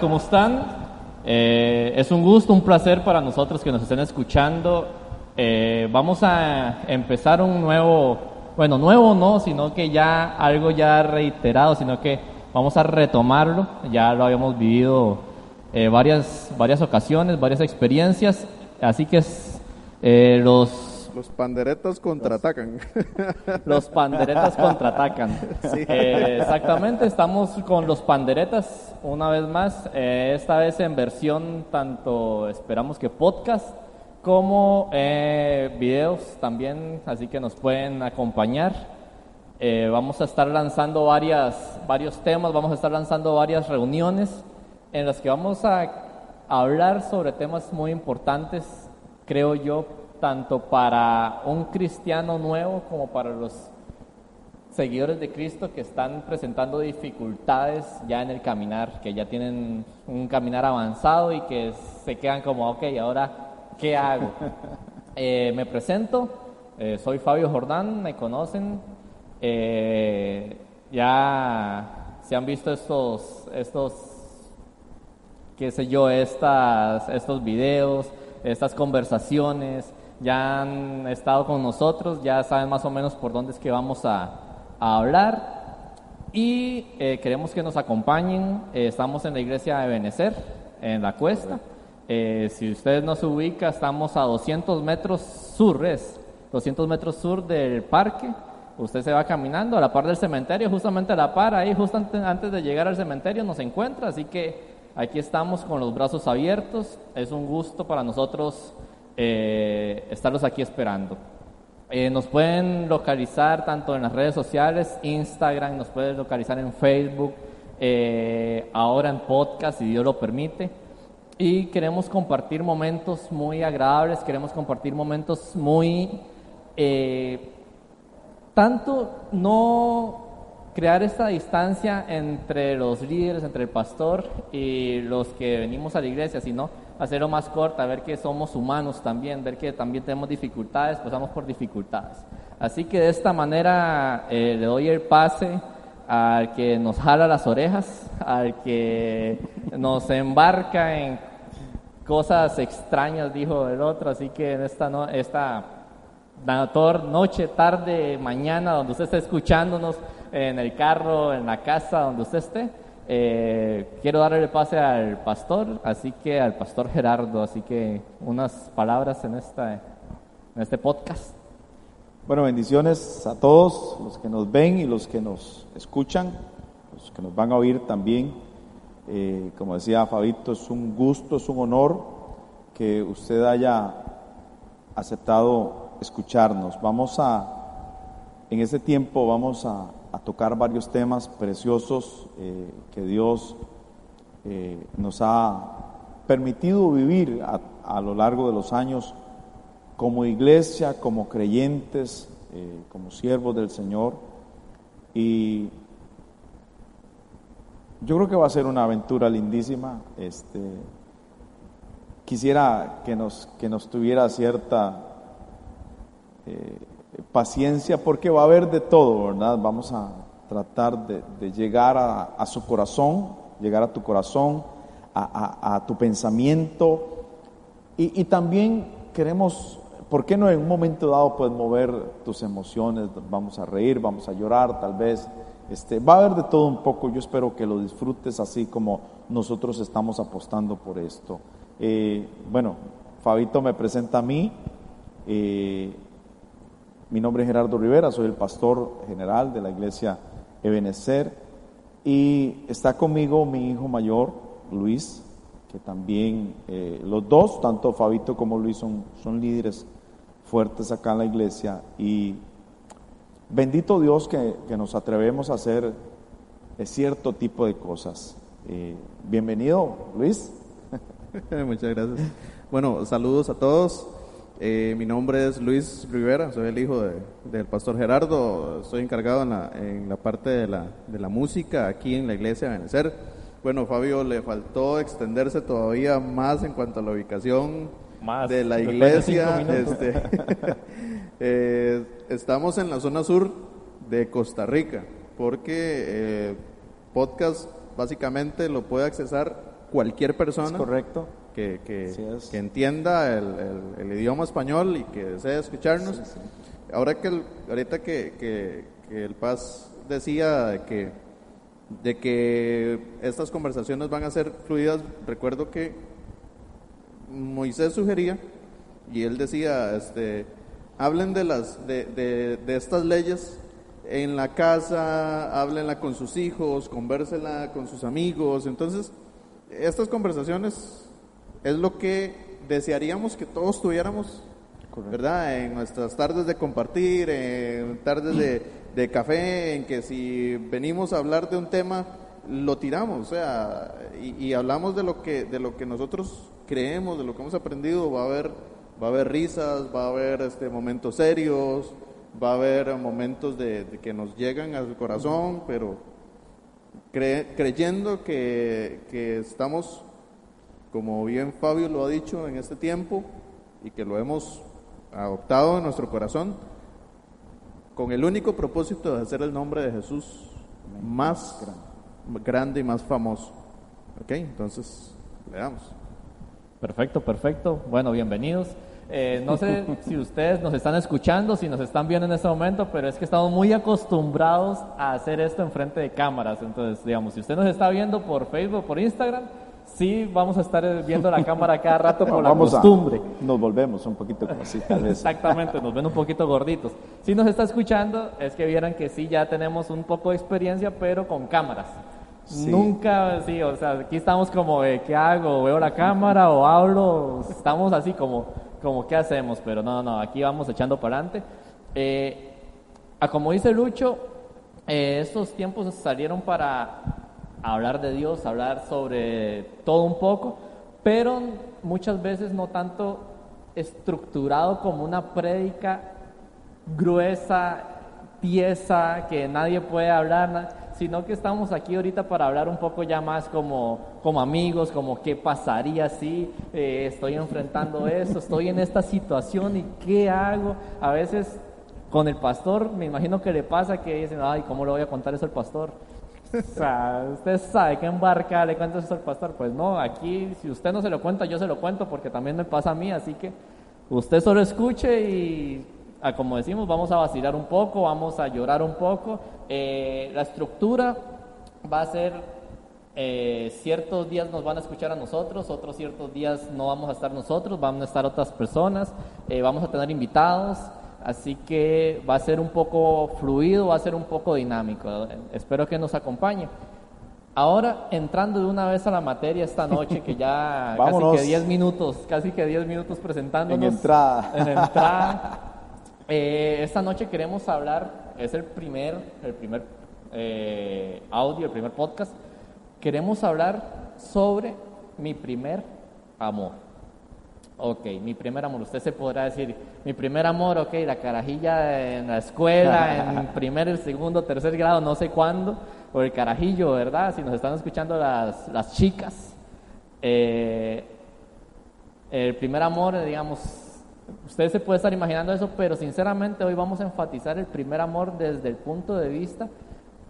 ¿cómo están? Eh, es un gusto, un placer para nosotros que nos estén escuchando. Eh, vamos a empezar un nuevo, bueno, nuevo no, sino que ya algo ya reiterado, sino que vamos a retomarlo. Ya lo habíamos vivido eh, varias, varias ocasiones, varias experiencias. Así que eh, los los panderetas contraatacan. Los panderetas contraatacan. Eh, exactamente, estamos con los panderetas una vez más, eh, esta vez en versión tanto, esperamos que podcast, como eh, videos también, así que nos pueden acompañar. vamos a estar lanzando varias, varios temas, vamos a estar lanzando varias reuniones en las que vamos a hablar sobre temas muy importantes, creo yo, tanto para un cristiano nuevo como para los seguidores de Cristo que están presentando dificultades ya en el caminar, que ya tienen un caminar avanzado y que se quedan como, ok, ahora, ¿qué hago? Eh, me presento, eh, soy Fabio Jordán, me conocen, eh, ya se han visto estos, estos, qué sé yo, estas, estos videos, estas conversaciones, ya han estado con nosotros, ya saben más o menos por dónde es que vamos a, hablar y eh, queremos que nos acompañen. Eh, estamos en la iglesia de Benecer, en la cuesta. Eh, si ustedes nos ubica, estamos a 200 metros sur, es 200 metros sur del parque. Usted se va caminando a la par del cementerio, justamente a la par, ahí justo antes de llegar al cementerio nos encuentra, así que aquí estamos con los brazos abiertos. Es un gusto para nosotros eh, estarlos aquí esperando. Eh, nos pueden localizar tanto en las redes sociales, Instagram, nos pueden localizar en Facebook, eh, ahora en podcast, si Dios lo permite. Y queremos compartir momentos muy agradables, queremos compartir momentos muy... tanto no crear esta distancia entre los líderes, entre el pastor y los que venimos a la iglesia, sino hacerlo más corta, ver que somos humanos también, ver que también tenemos dificultades, pasamos por dificultades. Así que de esta manera eh, le doy el pase al que nos jala las orejas, al que nos embarca en cosas extrañas, dijo el otro, así que en esta, no, esta noche, tarde, mañana, donde usted esté escuchándonos, en el carro, en la casa, donde usted esté. Eh, quiero darle el pase al pastor, así que al pastor Gerardo, así que unas palabras en, esta, en este podcast. Bueno, bendiciones a todos los que nos ven y los que nos escuchan, los que nos van a oír también. Eh, como decía Fabito, es un gusto, es un honor que usted haya aceptado escucharnos. Vamos a, en este tiempo vamos a, a tocar varios temas preciosos eh, que Dios eh, nos ha permitido vivir a, lo largo de los años como iglesia, como creyentes, eh, como siervos del Señor. Y yo creo que va a ser una aventura lindísima. Este, quisiera que nos, que nos tuviera cierta paciencia porque va a haber de todo, ¿verdad? Vamos a tratar de, llegar a, su corazón, llegar a tu corazón, a, tu pensamiento y, también queremos, ¿por qué no en un momento dado puedes mover tus emociones? Vamos a reír, vamos a llorar, tal vez. Este, va a haber de todo un poco, yo espero que lo disfrutes así como nosotros estamos apostando por esto. Eh, bueno, Fabito me presenta a mí. Eh, mi nombre es Gerardo Rivera, soy el pastor general de la iglesia Ebenezer y está conmigo mi hijo mayor, Luis, que también eh, los dos, tanto Fabito como Luis, son, son líderes fuertes acá en la iglesia y bendito Dios que, nos atrevemos a hacer cierto tipo de cosas. Eh, bienvenido, Luis. Muchas gracias. Bueno, saludos a todos. Eh, mi nombre es Luis Rivera, soy el hijo del pastor Gerardo, estoy encargado en la, en la parte de la, de la, música aquí en la iglesia de Benecer. Bueno, Fabio, le faltó extenderse todavía más en cuanto a la ubicación de la iglesia. Este, eh, estamos en la zona sur de Costa Rica, porque eh, podcast básicamente lo puede accesar cualquier persona correcto. Que, que, entienda el, el, idioma español y que desee escucharnos. Ahora que ahorita que, que, el Paz decía que, de que estas conversaciones van a ser fluidas, recuerdo que Moisés sugería y él decía, este, hablen de, las, de, de, estas leyes en la casa, háblenla con sus hijos, convérsela con sus amigos. Entonces, estas conversaciones es lo que desearíamos que todos tuviéramos, ¿verdad? En nuestras tardes de compartir, en tardes de, de, café, en que si venimos a hablar de un tema, lo tiramos, o sea, y, y hablamos de lo que de lo que nosotros creemos, de lo que hemos aprendido, va a haber va a haber risas, va a haber este momentos serios, va a haber momentos de, que nos llegan al corazón, pero creyendo que, que estamos, como bien Fabio lo ha dicho en este tiempo, y que lo hemos adoptado en nuestro corazón, con el único propósito de hacer el nombre de Jesús más grande y más famoso. ¿Ok? Entonces, veamos. Perfecto, perfecto. Bueno, bienvenidos. Eh, no sé si ustedes nos están escuchando, si nos están viendo en este momento, pero es que estamos muy acostumbrados a hacer esto en frente de cámaras. Entonces, digamos, si usted nos está viendo por Facebook, por Instagram, sí vamos a estar viendo la cámara cada rato por la costumbre. nos volvemos un poquito como así, tal vez. Exactamente, nos ven un poquito gorditos. Si nos está escuchando, es que vieran que sí ya tenemos un poco de experiencia, pero con cámaras. Nunca, sí, o sea, aquí estamos como, ¿qué hago? ¿Veo la cámara o hablo? Estamos así como como qué hacemos, pero no, no, aquí vamos echando para adelante. Eh, a como dice Lucho, eh, estos tiempos salieron para hablar de Dios, hablar sobre todo un poco, pero muchas veces no tanto estructurado como una prédica gruesa, tiesa, que nadie puede hablar, sino que estamos aquí ahorita para hablar un poco ya más como, como amigos, como qué pasaría si eh, estoy enfrentando eso, estoy en esta situación y qué hago. A veces con el pastor, me imagino que le pasa que dicen, ay, ¿cómo le voy a contar eso al pastor? Usted sabe que embarca, le cuenta eso al pastor. Pues no, aquí si usted no se lo cuenta, yo se lo cuento porque también me pasa a mí, así que usted solo escuche y como decimos, vamos a vacilar un poco, vamos a llorar un poco. Eh, la estructura va a ser, eh, ciertos días nos van a escuchar a nosotros, otros ciertos días no vamos a estar nosotros, van a estar otras personas, eh, vamos a tener invitados, así que va a ser un poco fluido, va a ser un poco dinámico. Espero que nos acompañe. Ahora, entrando de una vez a la materia esta noche, que ya casi que 10 minutos, casi que 10 minutos presentándonos. En entrada. En entrada. Eh, esta noche queremos hablar, es el primer, el primer eh, audio, el primer podcast. Queremos hablar sobre mi primer amor. Ok, mi primer amor. Usted se podrá decir, mi primer amor, ok, la carajilla en la escuela, en primer, segundo, tercer grado, no sé cuándo, o el carajillo, ¿verdad? Si nos están escuchando las, las chicas. Eh, el primer amor, digamos, Usted se puede estar imaginando eso, pero sinceramente hoy vamos a enfatizar el primer amor desde el punto de vista,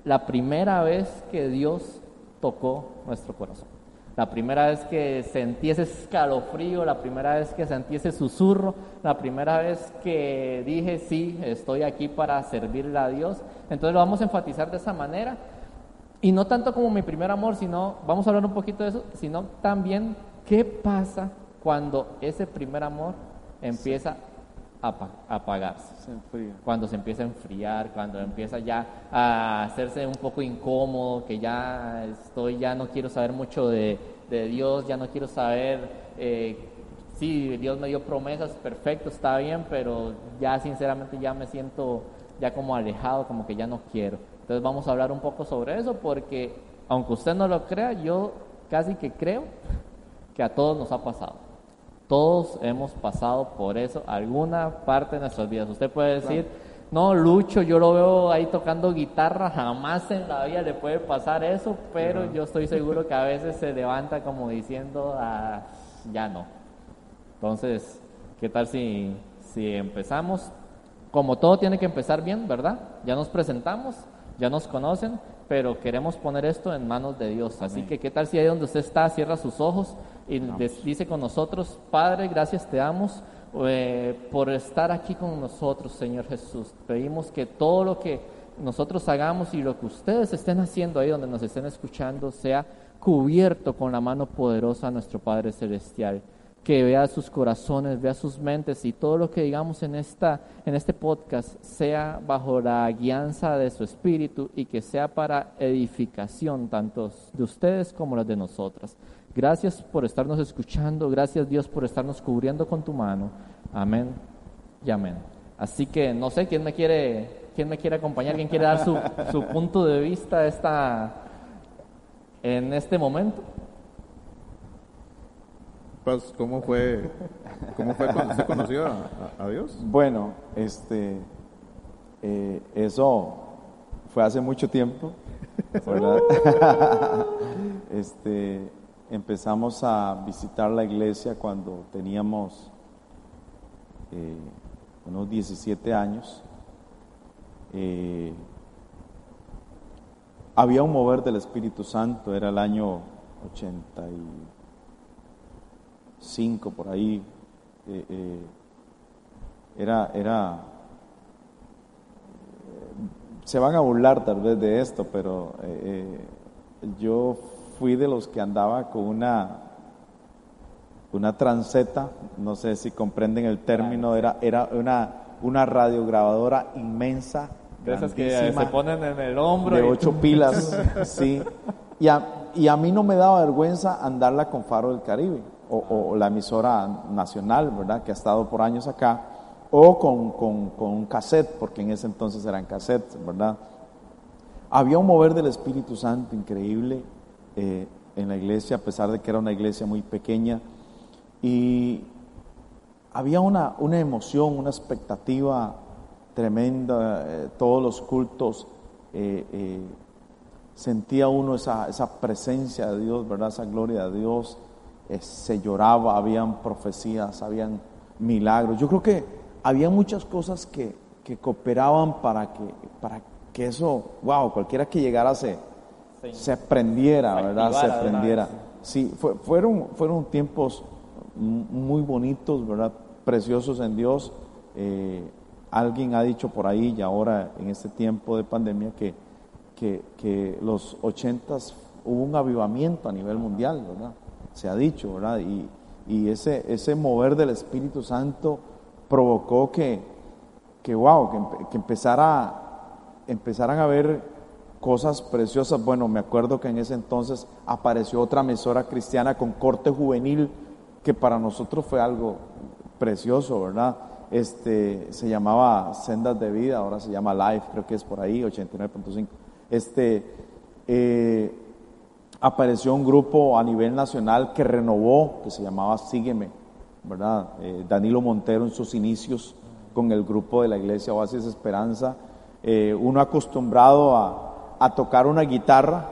la primera vez que Dios tocó nuestro corazón. La primera vez que sentí ese escalofrío, la primera vez que sentí ese susurro, la primera vez que dije, sí, estoy aquí para servirle a Dios. Entonces lo vamos a enfatizar de esa manera. Y no tanto como mi primer amor, sino, vamos a hablar un poquito de eso, sino también qué pasa cuando ese primer amor empieza a apagarse. cuando se empieza a enfriar, cuando empieza ya a hacerse un poco incómodo, que ya estoy, ya no quiero saber mucho de, Dios, ya no quiero saber, eh, sí, Dios me dio promesas, perfecto, está bien, pero ya sinceramente ya me siento ya como alejado, como que ya no quiero. Entonces vamos a hablar un poco sobre eso porque, aunque usted no lo crea, yo casi que creo que a todos nos ha pasado. Todos hemos pasado por eso alguna parte de nuestras vidas. Usted puede decir, no, Lucho, yo lo veo ahí tocando guitarra, jamás en la vida le puede pasar eso, pero yo estoy seguro que a veces se levanta como diciendo, ah, ya no. Entonces, ¿qué tal si, si empezamos? Como todo tiene que empezar bien, ¿verdad? Ya nos presentamos. Ya nos conocen, pero queremos poner esto en manos de Dios. Así que, ¿qué tal si ahí donde usted está, cierra sus ojos y dice con nosotros, Padre, gracias te damos eh, por estar aquí con nosotros, Señor Jesús. Pedimos que todo lo que nosotros hagamos y lo que ustedes estén haciendo ahí donde nos estén escuchando sea cubierto con la mano poderosa de nuestro Padre Celestial que vea sus corazones, vea sus mentes y todo lo que digamos en, esta, en este podcast sea bajo la guianza de su espíritu y que sea para edificación tanto de ustedes como las de nosotras. Gracias por estarnos escuchando, gracias Dios por estarnos cubriendo con tu mano. Amén y amén. Así que no sé quién me quiere, quién me quiere acompañar, quién quiere dar su, su punto de vista esta, en este momento. ¿cómo fue, cómo fue cuando usted conoció a, Dios? Bueno, este, eh, eso fue hace mucho tiempo, este, empezamos a visitar la iglesia cuando teníamos eh, unos 17 años. Eh, había un mover del Espíritu Santo, era el año 80 y cinco por ahí. Eh, era, era, se van a burlar tal vez de esto, pero yo fui de los que andaba con una, una transeta, no sé si comprenden el término, era, era una, una radiograbadora inmensa. De esas que se ponen en el hombro. De ocho pilas, sí. Y a, y a mí no me daba vergüenza andarla con Faro del Caribe o, la emisora nacional, ¿verdad? Que ha estado por años acá, o con, con, un cassette, porque en ese entonces eran cassettes, ¿verdad? Había un mover del Espíritu Santo increíble eh, en la iglesia, a pesar de que era una iglesia muy pequeña, y había una, una emoción, una expectativa tremenda, eh, todos los cultos, eh, sentía uno esa, esa presencia de Dios, ¿verdad? Esa gloria de Dios. Se lloraba, habían profecías, habían milagros. Yo creo que había muchas cosas que, que cooperaban para que, para que eso, wow, cualquiera que llegara se, se prendiera, ¿verdad? Se prendiera. Sí, fueron, fueron tiempos muy bonitos, ¿verdad? Preciosos en Dios. Eh, alguien ha dicho por ahí, y ahora en este tiempo de pandemia, que, que, que los ochentas hubo un avivamiento a nivel mundial, ¿verdad? se ha dicho, ¿verdad? Y, y ese, ese mover del Espíritu Santo provocó que, que wow, que, que empezara, empezaran a ver cosas preciosas. Bueno, me acuerdo que en ese entonces apareció otra emisora cristiana con corte juvenil, que para nosotros fue algo precioso, ¿verdad? Este, se llamaba Sendas de Vida, ahora se llama Life, creo que es por ahí, 89.5. Este, eh, apareció un grupo a nivel nacional que renovó, que se llamaba Sígueme, ¿verdad? Eh, Danilo Montero en sus inicios con el grupo de la iglesia Oasis Esperanza, eh, uno acostumbrado a, tocar una guitarra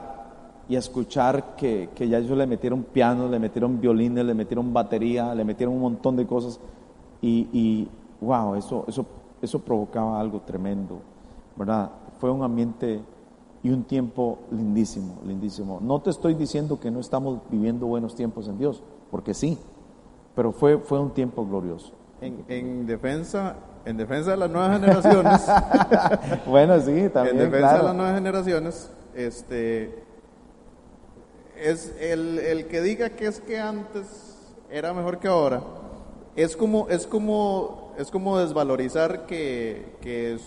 y a escuchar que, ya ellos le metieron piano, le metieron violines, le metieron batería, le metieron un montón de cosas y, y wow, eso, eso, eso provocaba algo tremendo, ¿verdad? Fue un ambiente y un tiempo lindísimo, lindísimo. No te estoy diciendo que no estamos viviendo buenos tiempos en Dios, porque sí, pero fue, fue un tiempo glorioso. En, defensa en defensa de las nuevas generaciones. bueno, sí, también. En defensa de las nuevas generaciones, este es el, el, que diga que es que antes era mejor que ahora. Es como es como es como desvalorizar que, que es,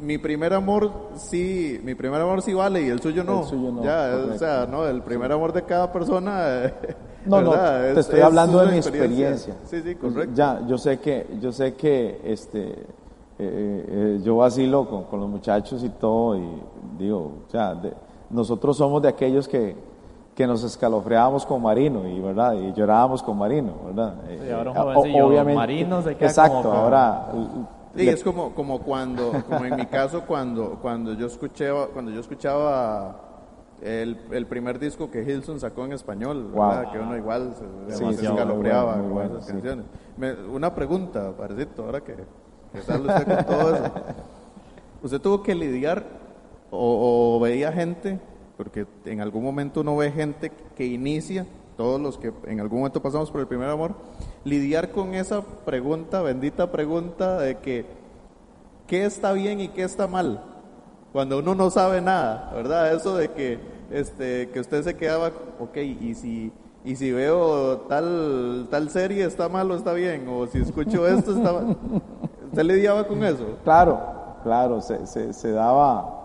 mi primer amor sí, mi primer amor sí vale y el suyo no. El suyo no. Ya, o sea, no, el primer amor de cada persona. No, no, te estoy hablando de mi experiencia. Sí, sí, correcto. Ya, yo sé que, yo sé que, este, eh, eh, yo vacilo con, con, los muchachos y todo y digo, o sea, nosotros somos de aquellos que, que nos escalofriábamos con Marino y verdad y llorábamos con Marino, verdad. Sí, ahora un eh, obviamente, Marino se queda exacto, ahora Sí, es como, como cuando, como en mi caso, cuando, cuando yo escuchaba, cuando yo escuchaba el, el primer disco que Hilson sacó en español, que uno igual se, sí, escalofriaba con esas canciones. una pregunta, parecito, ahora que, que sale usted con todo eso. Usted tuvo que lidiar o, veía gente, porque en algún momento uno ve gente que inicia, todos los que en algún momento pasamos por el primer amor, lidiar con esa pregunta, bendita pregunta de que qué está bien y qué está mal, cuando uno no sabe nada, ¿verdad? Eso de que, este, que usted se quedaba, ok, y si, y si veo tal, tal serie está mal o está bien, o si escucho esto está mal. ¿Usted lidiaba con eso? Claro, claro, se, se, se daba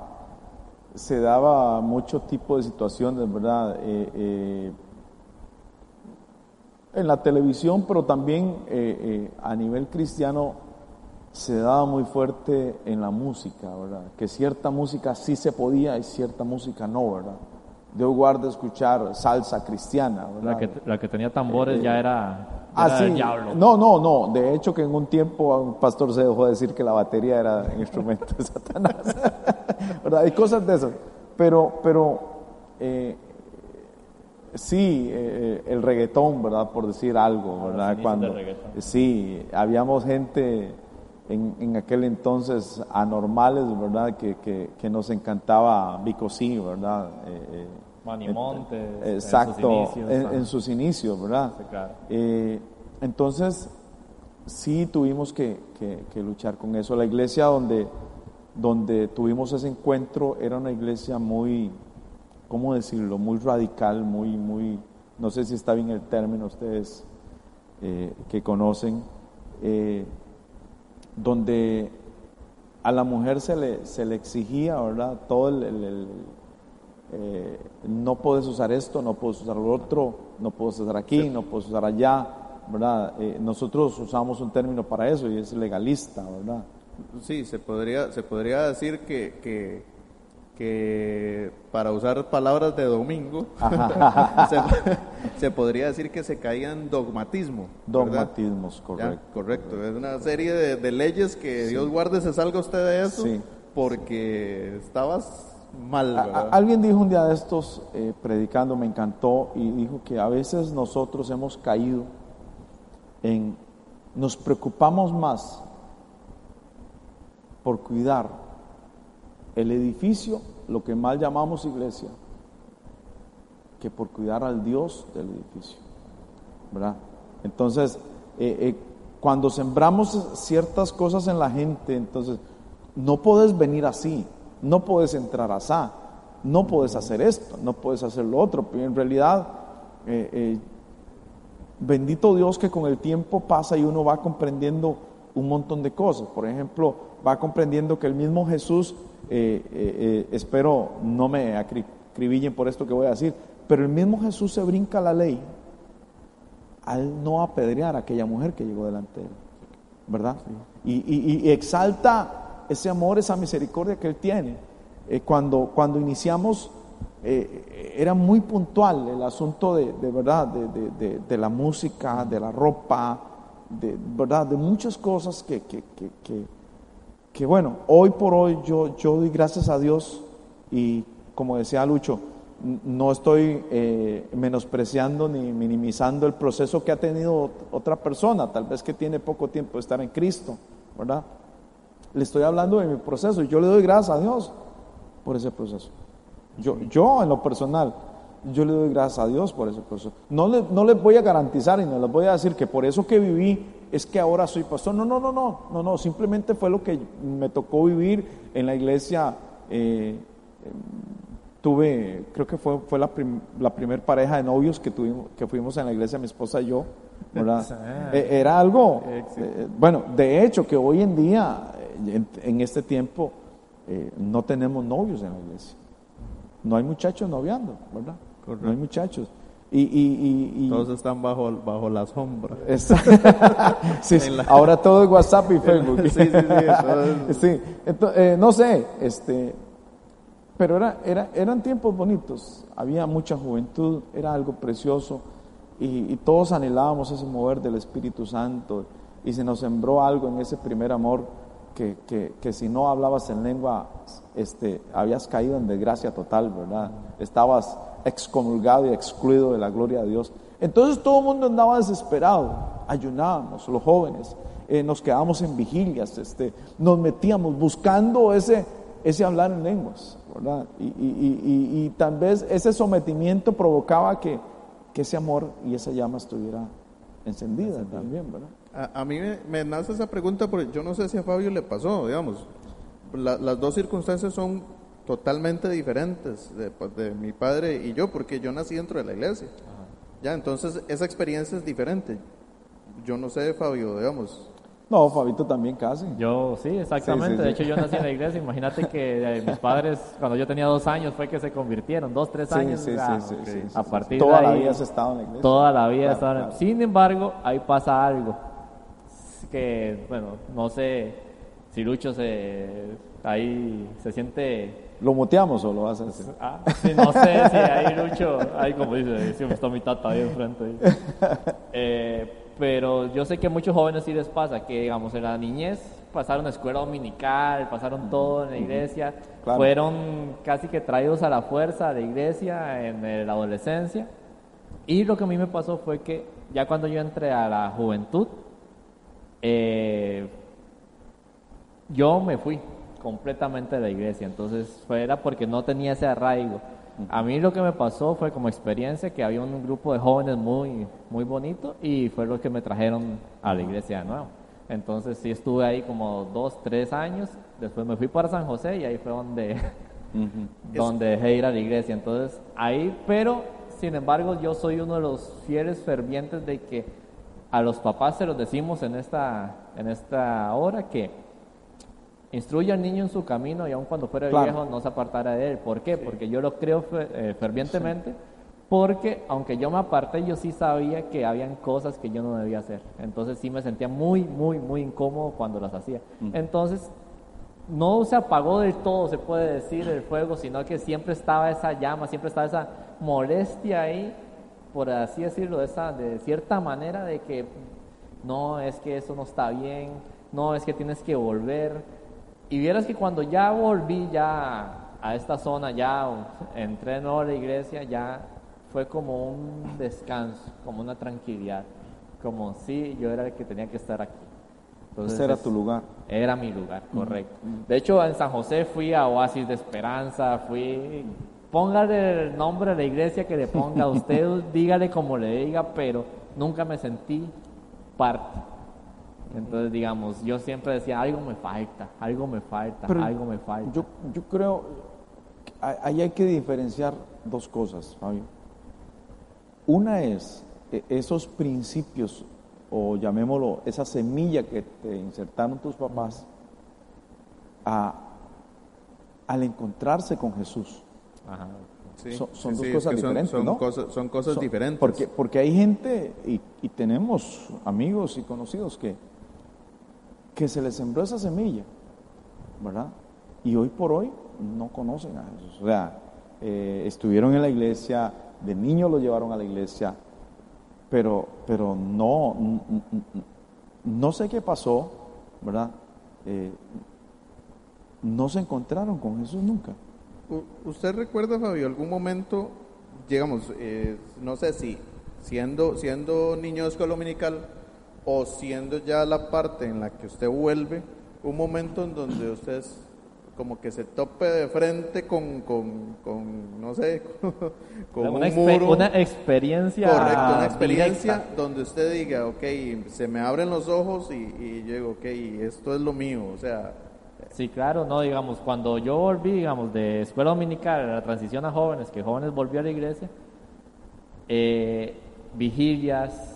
se daba mucho tipo de situaciones, ¿verdad? Eh, eh, en la televisión, pero también eh, a nivel cristiano se daba muy fuerte en la música, ¿verdad? Que cierta música sí se podía y cierta música no, ¿verdad? Dios guarda escuchar salsa cristiana, ¿verdad? La que, la que tenía tambores ya era Ah, sí. No, no, no. De hecho, que en un tiempo un pastor se dejó decir que la batería era un instrumento de Satanás. ¿Verdad? Hay cosas de esas. Pero, pero eh, sí, eh, el reggaetón, ¿verdad? Por decir algo, ah, ¿verdad? Cuando, sí, habíamos gente en, en, aquel entonces anormales, ¿verdad? Que, que, que nos encantaba Vico sí, ¿verdad? Eh, Manimontes. Exacto, en sus inicios, ¿verdad? Eh, entonces, sí tuvimos que, luchar con eso. La iglesia donde, donde tuvimos ese encuentro era una iglesia muy, ¿cómo decirlo? Muy radical, muy, muy, no sé si está bien el término ustedes eh, que conocen, eh, donde a la mujer se le, se le exigía, ¿verdad? Todo el eh, no puedes usar esto, no puedes usar lo otro, no puedes usar aquí, no puedes usar allá, ¿verdad? Eh, nosotros usamos un término para eso y es legalista, ¿verdad? Sí, se podría, se podría decir que, que, que para usar palabras de domingo, se, podría decir que se caían dogmatismo. Dogmatismos, correcto. correcto, es una serie de, leyes que Dios guarde se salga usted de eso, porque estabas mal. alguien dijo un día de estos, eh, predicando, me encantó, y dijo que a veces nosotros hemos caído en, nos preocupamos más por cuidar el edificio, lo que mal llamamos iglesia, que por cuidar al Dios del edificio. ¿Verdad? Entonces, eh, eh, cuando sembramos ciertas cosas en la gente, entonces, no puedes venir así no puedes entrar así, no puedes hacer esto, no puedes hacer lo otro. Pero en realidad, eh, bendito Dios que con el tiempo pasa y uno va comprendiendo un montón de cosas. Por ejemplo, va comprendiendo que el mismo Jesús, eh, espero no me acribillen por esto que voy a decir, pero el mismo Jesús se brinca la ley al no apedrear a aquella mujer que llegó delante de él, ¿verdad? y exalta ese amor, esa misericordia que Él tiene. Eh, cuando, cuando iniciamos eh, era muy puntual el asunto de, verdad, de, la música, de la ropa, de verdad, de muchas cosas que, que, bueno, hoy por hoy yo, yo doy gracias a Dios y como decía Lucho, no estoy eh, menospreciando ni minimizando el proceso que ha tenido otra persona, tal vez que tiene poco tiempo de estar en Cristo, ¿verdad? Le estoy hablando de mi proceso y yo le doy gracias a Dios por ese proceso. Yo, yo en lo personal, yo le doy gracias a Dios por ese proceso. No, le, no les voy a garantizar y no les voy a decir que por eso que viví es que ahora soy pastor. No, no, no, no, no, no. Simplemente fue lo que me tocó vivir en la iglesia. Eh, tuve, creo que fue, fue la, la primera pareja de novios que, tuvimos, que fuimos en la iglesia, mi esposa y yo. Eh, era algo, eh, bueno, de hecho que hoy en día en, este tiempo eh, no tenemos novios en la iglesia. No hay muchachos noviando, ¿verdad? No hay muchachos. Y, y, Todos están bajo, bajo la sombra. Ahora todo es WhatsApp y Facebook. sí, sí, eh, no sé, este, pero era, era, eran tiempos bonitos. Había mucha juventud, era algo precioso. Y, y todos anhelábamos ese mover del Espíritu Santo. Y se nos sembró algo en ese primer amor que, que, si no hablabas en lengua, este, habías caído en desgracia total, ¿verdad? Estabas excomulgado y excluido de la gloria de Dios. Entonces todo el mundo andaba desesperado, ayunábamos, los jóvenes, eh, nos quedábamos en vigilias, este, nos metíamos buscando ese, ese hablar en lenguas, ¿verdad? Y, y, y, tal vez ese sometimiento provocaba que, que, ese amor y esa llama estuviera encendida también, ¿verdad? A, mí me, nace esa pregunta porque yo no sé si a Fabio le pasó, digamos, las dos circunstancias son totalmente diferentes de, pues, de, mi padre y yo, porque yo nací dentro de la iglesia. Ya, entonces esa experiencia es diferente. Yo no sé, Fabio, digamos, no, Fabito también casi. Yo sí, exactamente. De hecho, yo nací en la iglesia. Imagínate que eh, mis padres, cuando yo tenía dos años, fue que se convirtieron. Dos, tres años. Sí, sí, sí, A partir toda de ahí, la vida has estado en la iglesia. Toda la vida he estado en la Sin embargo, ahí pasa algo. Que, bueno, no sé si Lucho se, ahí se siente... ¿Lo muteamos o lo vas a hacer? Ah, sí, no sé si ahí Lucho, ahí como dice, me está mi tata ahí enfrente. Eh, pero yo sé que a muchos jóvenes sí les pasa, que digamos en la niñez pasaron escuela dominical, pasaron todo en la iglesia, fueron casi que traídos a la fuerza a la iglesia en la adolescencia. Y lo que a mí me pasó fue que ya cuando yo entré a la juventud, eh, yo me fui completamente de la iglesia, entonces fue era porque no tenía ese arraigo. A mí lo que me pasó fue como experiencia que había un grupo de jóvenes muy, muy bonito y fue lo que me trajeron a la iglesia de nuevo. Entonces sí estuve ahí como dos, tres años, después me fui para San José y ahí fue donde, donde dejé ir a la iglesia. Entonces ahí, pero sin embargo yo soy uno de los fieles fervientes de que a los papás se los decimos en esta, en esta hora que Instruye al niño en su camino y aun cuando fuera viejo no se apartara de él. ¿Por qué? Porque yo lo creo eh, fervientemente. Porque aunque yo me aparté, yo sí sabía que habían cosas que yo no debía hacer. Entonces sí me sentía muy, muy, muy incómodo cuando las hacía. Entonces no se apagó del todo, se puede decir, el fuego, sino que siempre estaba esa llama, siempre estaba esa molestia ahí, por así decirlo, de, esa, de cierta manera de que no, es que eso no está bien, no, es que tienes que volver, y vieras que cuando ya volví ya a esta zona, ya entré en la iglesia, ya fue como un descanso, como una tranquilidad, como si yo era el que tenía que estar aquí. Entonces, Ese era tu lugar. Era mi lugar, correcto. De hecho, en San José fui a Oasis de Esperanza, fui... Póngale el nombre a la iglesia que le ponga, usted dígale como le diga, pero nunca me sentí parte. Entonces, digamos, yo siempre decía, algo me falta, algo me falta, algo me falta. Yo, yo creo, ahí hay que diferenciar dos cosas, Fabio. Una es e, esos principios, o llamémoslo, esa semilla que te insertaron tus papás, a, al encontrarse con Jesús. son, dos cosas diferentes, son, ¿no? Cosas, son cosas diferentes. Porque, porque hay gente, y, y tenemos amigos y conocidos que que se les sembró esa semilla, ¿verdad? Y hoy por hoy no conocen a Jesús. O sea, eh, estuvieron en la iglesia, de niños lo llevaron a la iglesia, pero, pero no, no sé qué pasó, ¿verdad? Eh, no se encontraron con Jesús nunca. ¿Usted recuerda, Fabio, algún momento, digamos, eh, no sé si siendo, siendo niño de escuela dominical, o siendo ya la parte en la que usted vuelve, un momento en donde usted como que se tope de frente con, con, con no sé, con una un muro. Una experiencia. Correcto, una experiencia donde usted diga, ok, se me abren los ojos y, y yo digo, ok, esto es lo mío, o sea... Sí, claro, no, digamos, cuando yo volví, digamos, de escuela dominical a la transición a jóvenes, que jóvenes volvió a la iglesia, eh, vigilias,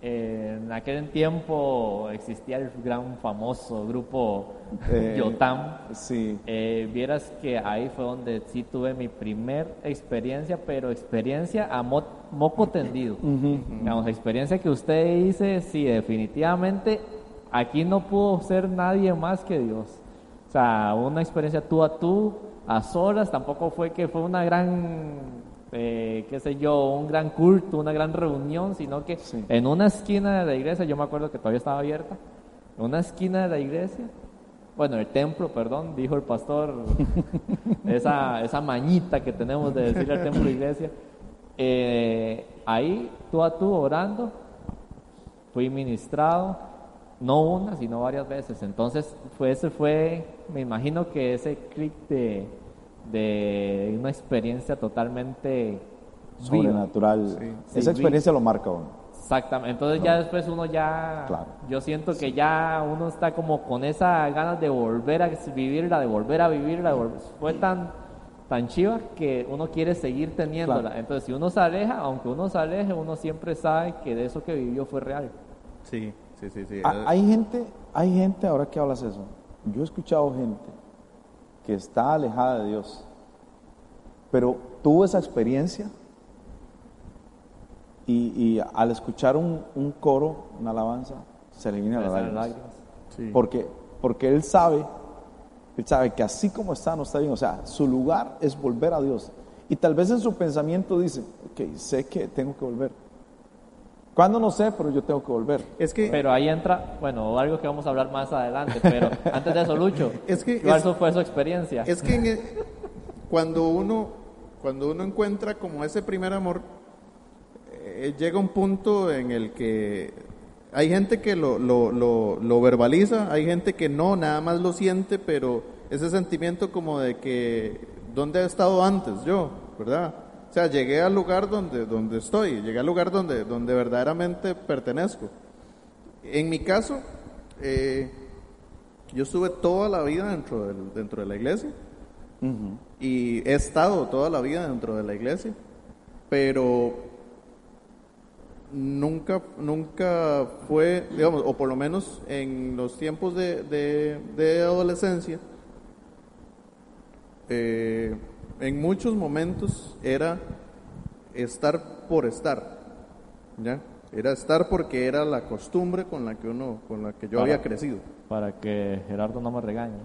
en aquel tiempo existía el gran famoso grupo eh, Yotam. Sí. Eh, vieras que ahí fue donde sí tuve mi primer experiencia, pero experiencia a moco tendido. Digamos, experiencia que usted dice, sí, definitivamente aquí no pudo ser nadie más que Dios. O sea, una experiencia tú a tú, a solas, tampoco fue que fue una gran eh, qué sé yo, un gran culto, una gran reunión, sino que en una esquina de la iglesia, yo me acuerdo que todavía estaba abierta, en una esquina de la iglesia, bueno, el templo, perdón, dijo el pastor, esa, esa mañita que tenemos de decir al templo de iglesia, eh, ahí tú a tú orando, fui ministrado no una, sino varias veces. Entonces, fue, ese fue, me imagino que ese clic de, de una experiencia totalmente sobrenatural. Esa experiencia lo marca uno. Exactamente. Entonces ya después uno ya, yo siento que ya uno está como con esa ganas de volver a vivirla, de volver a vivirla. Fue tan tan chiva que uno quiere seguir teniéndola. Entonces si uno se aleja, aunque uno se aleje, uno siempre sabe que de eso que vivió fue real. Sí, sí, sí, sí. Hay gente, hay gente ahora que hablas eso. Yo he escuchado gente que está alejada de Dios, pero tuvo esa experiencia y, al escuchar un, coro, una alabanza, se le viene a las lágrimas. Porque, porque él sabe, él sabe que así como está, no está bien. O sea, su lugar es volver a Dios. Y tal vez en su pensamiento dice, ok, sé que tengo que volver. ¿Cuándo no sé? Pero yo tengo que volver. Es que, pero ahí entra, bueno, algo que vamos a hablar más adelante, pero antes de eso, Lucho, es que, ¿cuál fue su experiencia? Es que cuando, uno, cuando uno encuentra como ese primer amor, eh, llega un punto en el que hay gente que lo, lo, lo, verbaliza, hay gente que no, nada más lo siente, pero ese sentimiento como de que, ¿dónde he estado antes yo? ¿Verdad? O sea, llegué al lugar donde, donde estoy, llegué al lugar donde, donde verdaderamente pertenezco. En mi caso, eh, yo estuve toda la vida dentro, del, dentro de la iglesia y he estado toda la vida dentro de la iglesia, pero nunca, nunca fue, digamos, o por lo menos en los tiempos de, de, adolescencia, eh, en muchos momentos era estar por estar, ¿ya? Era estar porque era la costumbre con la que uno, con la que yo había crecido. Para que Gerardo no me regañe.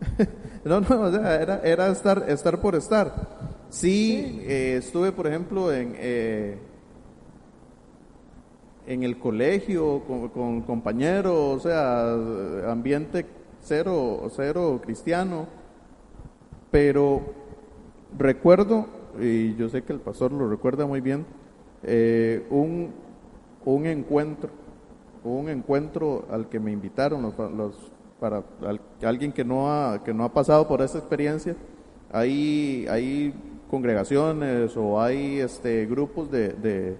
no, no, o sea, era, era estar, estar por estar. Sí, eh, estuve, por ejemplo, en, eh, en el colegio, con, compañeros, o sea, ambiente cero, cero cristiano. Pero recuerdo, y yo sé que el pastor lo recuerda muy bien, eh, un, un encuentro, un encuentro al que me invitaron los, para alguien que no ha que no ha pasado por esa experiencia hay hay congregaciones o hay este grupos de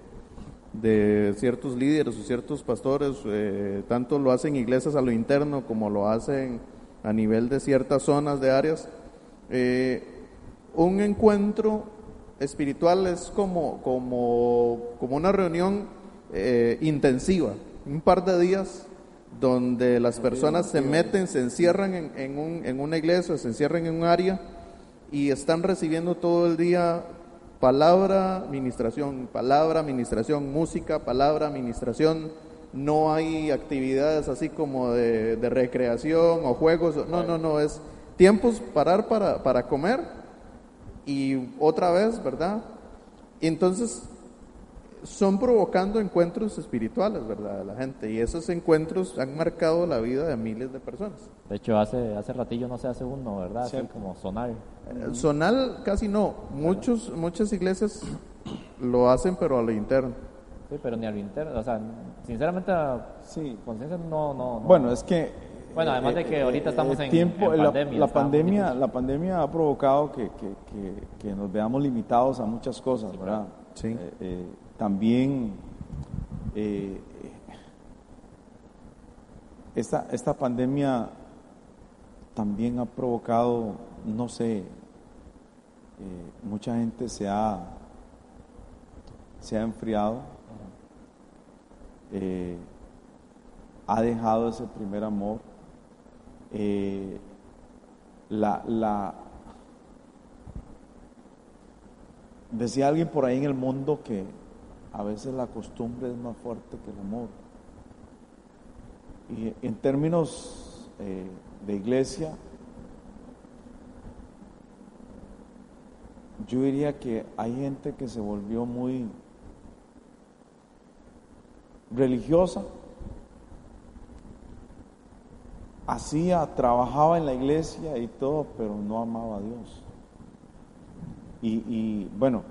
de ciertos líderes o ciertos pastores, eh, tanto lo hacen iglesias a lo interno como lo hacen a nivel de ciertas zonas de áreas. Eh, un encuentro espiritual es como, como, como una reunión eh, intensiva, un par de días donde las personas se meten, se encierran en, en, un, en una iglesia, se encierran en un área y están recibiendo todo el día Palabra, administración, palabra, administración, música, palabra, administración. No hay actividades así como de, recreación o juegos. No, no, no, es tiempos parar para, para comer y otra vez, ¿verdad? Y entonces son provocando encuentros espirituales, ¿verdad? De la gente. Y esos encuentros han marcado la vida de miles de personas. De hecho, hace, hace ratillo no se hace uno, ¿verdad? Así como sonar. Eh, sonal casi no. Muchos, muchas iglesias lo hacen, pero a lo interno. Sí, pero ni a lo interno. O sea, sinceramente, sí. conciencia no, no, Bueno, es que bueno, además de que ahorita estamos en, tiempo, en pandemia. La, pandemia, la pandemia ha provocado que, que, que, nos veamos limitados a muchas cosas, ¿verdad? Sí. Eh, eh, también eh, esta, esta pandemia también ha provocado, no sé, eh, mucha gente se ha, se ha enfriado, eh, ha dejado ese primer amor. La, la, decía alguien por ahí en el mundo que a veces la costumbre es más fuerte que el amor. Y en términos eh, de iglesia, yo diría que hay gente que se volvió muy religiosa, hacía, trabajaba en la iglesia y todo, pero no amaba a Dios. Y, bueno,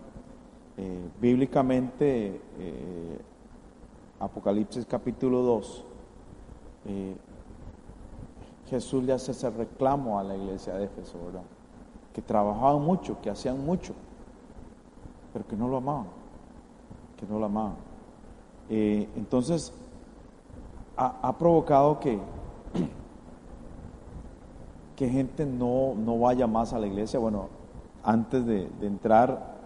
eh, bíblicamente, eh, Apocalipsis capítulo 2, eh, Jesús le hace ese reclamo a la iglesia de Éfeso, ¿verdad? Que trabajaban mucho, que hacían mucho, pero que no lo amaban, que no lo amaban. Eh, entonces, ha, provocado que, que gente no, no, vaya más a la iglesia. Bueno, antes de, entrar,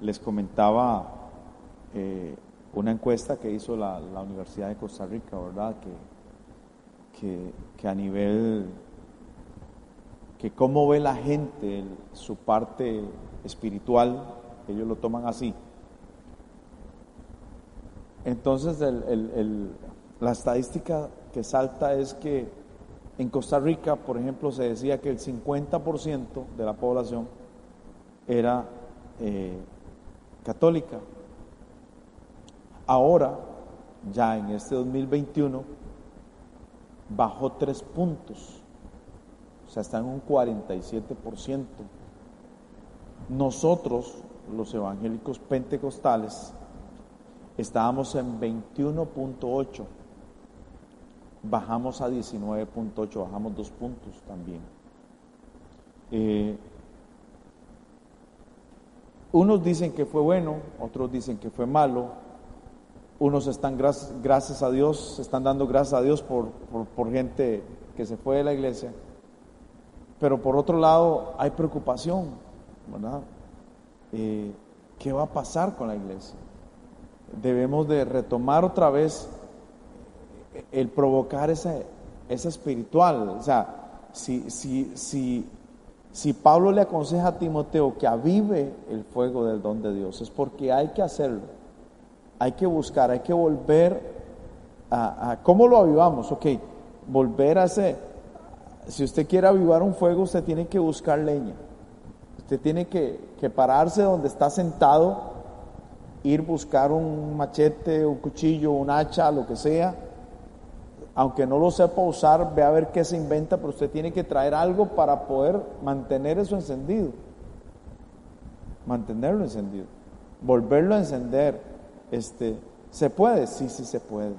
les comentaba eh, una encuesta que hizo la, la, Universidad de Costa Rica, ¿verdad? Que, que, a nivel, que cómo ve la gente su parte espiritual, ellos lo toman así. Entonces, la estadística que salta es que en Costa Rica, por ejemplo, se decía que el 50% de la población era eh, católica. Ahora, ya en este 2021, bajó tres puntos, o sea, está en un 47%. Nosotros, los evangélicos pentecostales, estábamos en 21.8 bajamos a 19.8, bajamos dos puntos también. Eh, unos dicen que fue bueno, otros dicen que fue malo, unos están, gracias, a Dios, están dando gracias a Dios por, por, gente que se fue de la iglesia, pero por otro lado hay preocupación, ¿verdad? Eh, ¿Qué va a pasar con la iglesia? Debemos de retomar otra vez el provocar ese, ese espiritual. O sea, si, si, si, si Pablo le aconseja a Timoteo que avive el fuego del don de Dios, es porque hay que hacerlo. Hay que buscar, hay que volver a, ¿cómo lo avivamos? Ok, volver a ese, si usted quiere avivar un fuego, usted tiene que buscar leña. Usted tiene que, que pararse donde está sentado, ir buscar un machete, un cuchillo, un hacha, lo que sea, aunque no lo sepa usar, ve a ver qué se inventa, pero usted tiene que traer algo para poder mantener eso encendido. Mantenerlo encendido. Volverlo a encender. Este, ¿Se puede? Sí, sí se puede.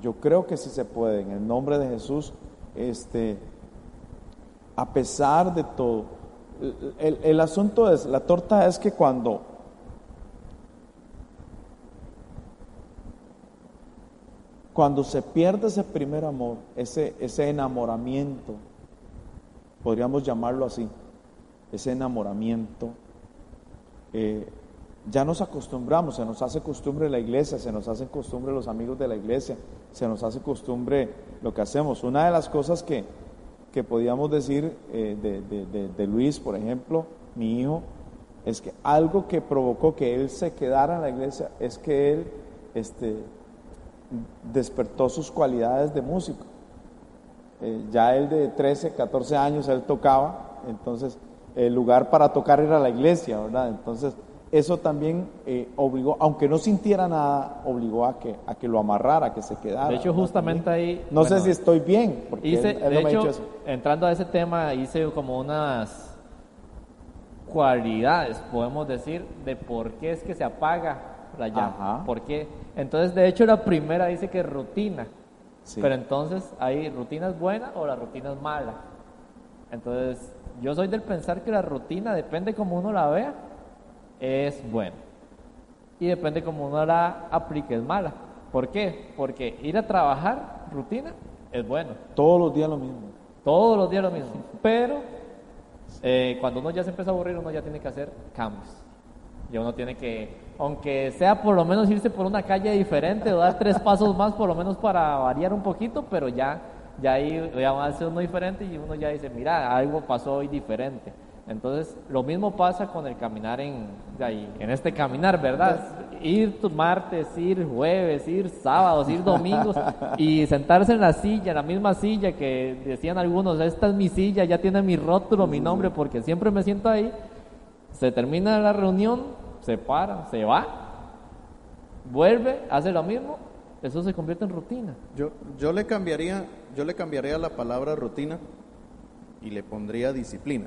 Yo creo que sí se puede. En el nombre de Jesús, este, a pesar de todo. El, el asunto es, la torta es que cuando Cuando se pierde ese primer amor, ese, ese enamoramiento, podríamos llamarlo así, ese enamoramiento, eh, ya nos acostumbramos, se nos hace costumbre la iglesia, se nos hace costumbre los amigos de la iglesia, se nos hace costumbre lo que hacemos. Una de las cosas que, que podíamos decir eh, de, de, de, Luis, por ejemplo, mi hijo, es que algo que provocó que él se quedara en la iglesia es que él este, despertó sus cualidades de músico. Eh, ya él de 13, 14 años, él tocaba, entonces el lugar para tocar era la iglesia, ¿verdad? Entonces eso también eh, obligó, aunque no sintiera nada, obligó a que, a que lo amarrara, a que se quedara. De hecho, justamente ahí... No sé si estoy bien, porque hice, de hecho, entrando a ese tema, hice como unas cualidades, podemos decir, de por qué es que se apaga la llama. ¿Por qué? Entonces, de hecho, la primera dice que rutina. Pero entonces, ¿hay rutinas buenas o la rutina es mala? Entonces, yo soy del pensar que la rutina, depende como uno la vea, es buena. Y depende como uno la aplique, es mala. ¿Por qué? Porque ir a trabajar, rutina, es bueno. Todos los días lo mismo. Todos los días lo mismo. Pero eh, cuando uno ya se empieza a aburrir, uno ya tiene que hacer cambios. Ya uno tiene que aunque sea por lo menos irse por una calle diferente o dar tres pasos más por lo menos para variar un poquito, pero ya, ya ahí ya va a ser uno diferente y uno ya dice, mira, algo pasó hoy diferente. Entonces, lo mismo pasa con el caminar en, en este caminar, ¿verdad? Ir martes, ir jueves, ir sábados, ir domingos y sentarse en la silla, en la misma silla que decían algunos, esta es mi silla, ya tiene mi rótulo, mi nombre, porque siempre me siento ahí. Se termina la reunión, se para, se va, vuelve, hace lo mismo, eso se convierte en rutina. Yo, yo, le cambiaría, yo le cambiaría la palabra rutina y le pondría disciplina.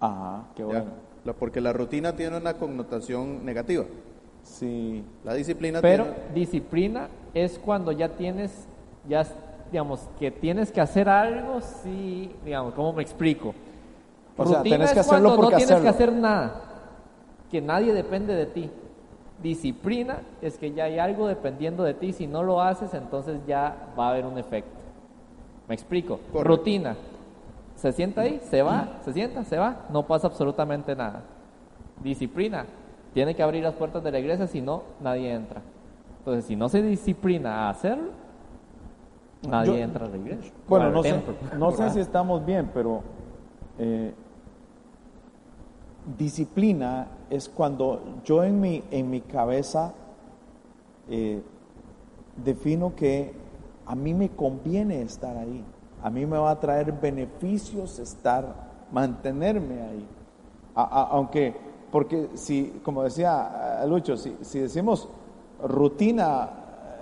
Ajá, qué bueno. porque la rutina tiene una connotación negativa. Sí. La disciplina Pero disciplina es cuando ya tienes, ya digamos, que tienes que hacer algo, sí, digamos, ¿cómo me explico? O sea, Rutina tenés que es cuando hacerlo porque no tienes que hacer nada, que nadie depende de ti. Disciplina es que ya hay algo dependiendo de ti, si no lo haces, entonces ya va a haber un efecto. ¿Me explico? Correcto. Rutina. Se sienta ahí, se va, se sienta, se va, no pasa absolutamente nada. Disciplina. Tiene que abrir las puertas de la iglesia, si no, nadie entra. Entonces, si no se disciplina a hacerlo, nadie Yo- entra a la iglesia. Bueno, no sé, no sé si estamos bien, pero eh, disciplina es cuando yo en mi, en mi cabeza eh, defino que a mí me conviene estar ahí, a mí me va a traer beneficios estar, mantenerme ahí. Aunque, porque si, como decía eh, Lucho, si, si decimos rutina,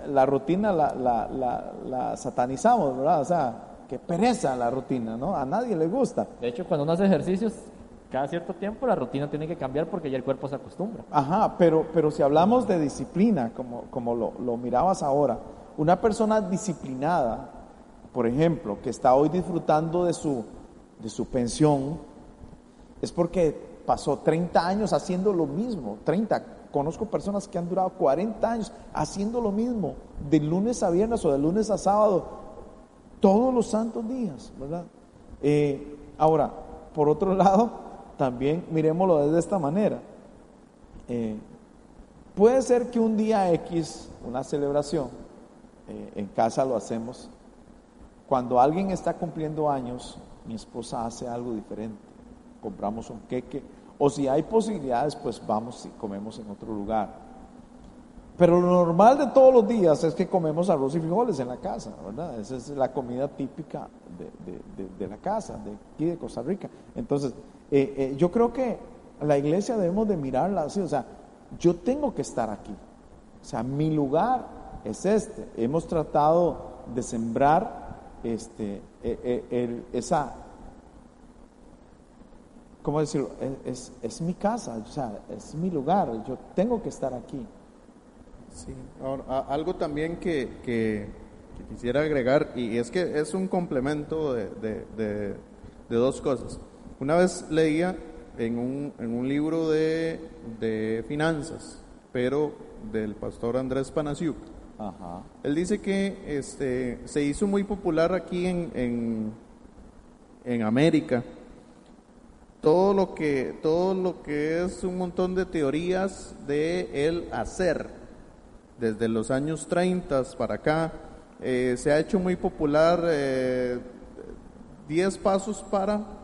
la rutina la, la, la, satanizamos, ¿verdad? O sea, que pereza la rutina, ¿no? A nadie le gusta. De hecho, cuando uno hace ejercicios, cada cierto tiempo la rutina tiene que cambiar porque ya el cuerpo se acostumbra. Ajá, pero, pero si hablamos de disciplina, como, como lo, lo mirabas ahora, una persona disciplinada, por ejemplo, que está hoy disfrutando de su, de su pensión, es porque pasó 30 años haciendo lo mismo, 30. Conozco personas que han durado 40 años haciendo lo mismo, de lunes a viernes o de lunes a sábado, todos los santos días, ¿verdad? Eh, ahora, por otro lado, también miremoslo desde esta manera. Eh, puede ser que un día X, una celebración, eh, en casa lo hacemos, cuando alguien está cumpliendo años, mi esposa hace algo diferente, compramos un queque, o si hay posibilidades, pues vamos y comemos en otro lugar. Pero lo normal de todos los días es que comemos arroz y frijoles en la casa, ¿verdad? Esa es la comida típica de, de- de- de la casa, de aquí de Costa Rica. Entonces, eh, eh, yo creo que la iglesia debemos de mirarla así, o sea, yo tengo que estar aquí. O sea, mi lugar es este. Hemos tratado de sembrar este, eh, esa, ¿cómo decirlo? Es, es- mi casa, o sea, es mi lugar, yo tengo que estar aquí. Sí, algo también que, que- quisiera agregar, y es que es un complemento de- de- de dos cosas. Una vez leía en un, en un libro de, de finanzas, pero del pastor Andrés Panasiuk, Ajá. él dice que este, se hizo muy popular aquí en, en, en América todo lo que todo lo que es un montón de teorías de el hacer desde los años 30 para acá eh, se ha hecho muy popular eh, 10 pasos para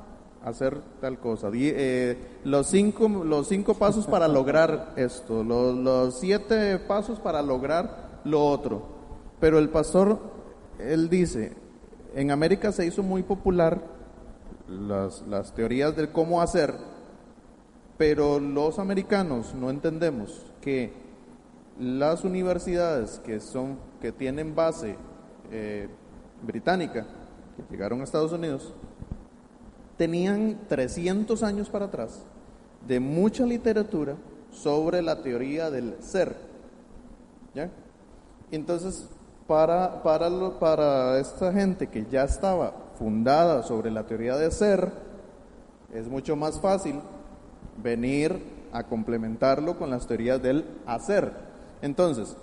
hacer tal cosa. Eh, los cinco los cinco pasos para lograr esto los, los siete pasos para lograr lo otro. Pero el pastor él dice en América se hizo muy popular las, las teorías del cómo hacer, pero los americanos no entendemos que las universidades que son que tienen base eh, británica, que llegaron a Estados Unidos, tenían 300 años para atrás de mucha literatura sobre la teoría del ser. ¿Ya? Entonces, para, para, para esta gente que ya estaba fundada sobre la teoría de ser, es mucho más fácil venir a complementarlo con las teorías del hacer. Entonces,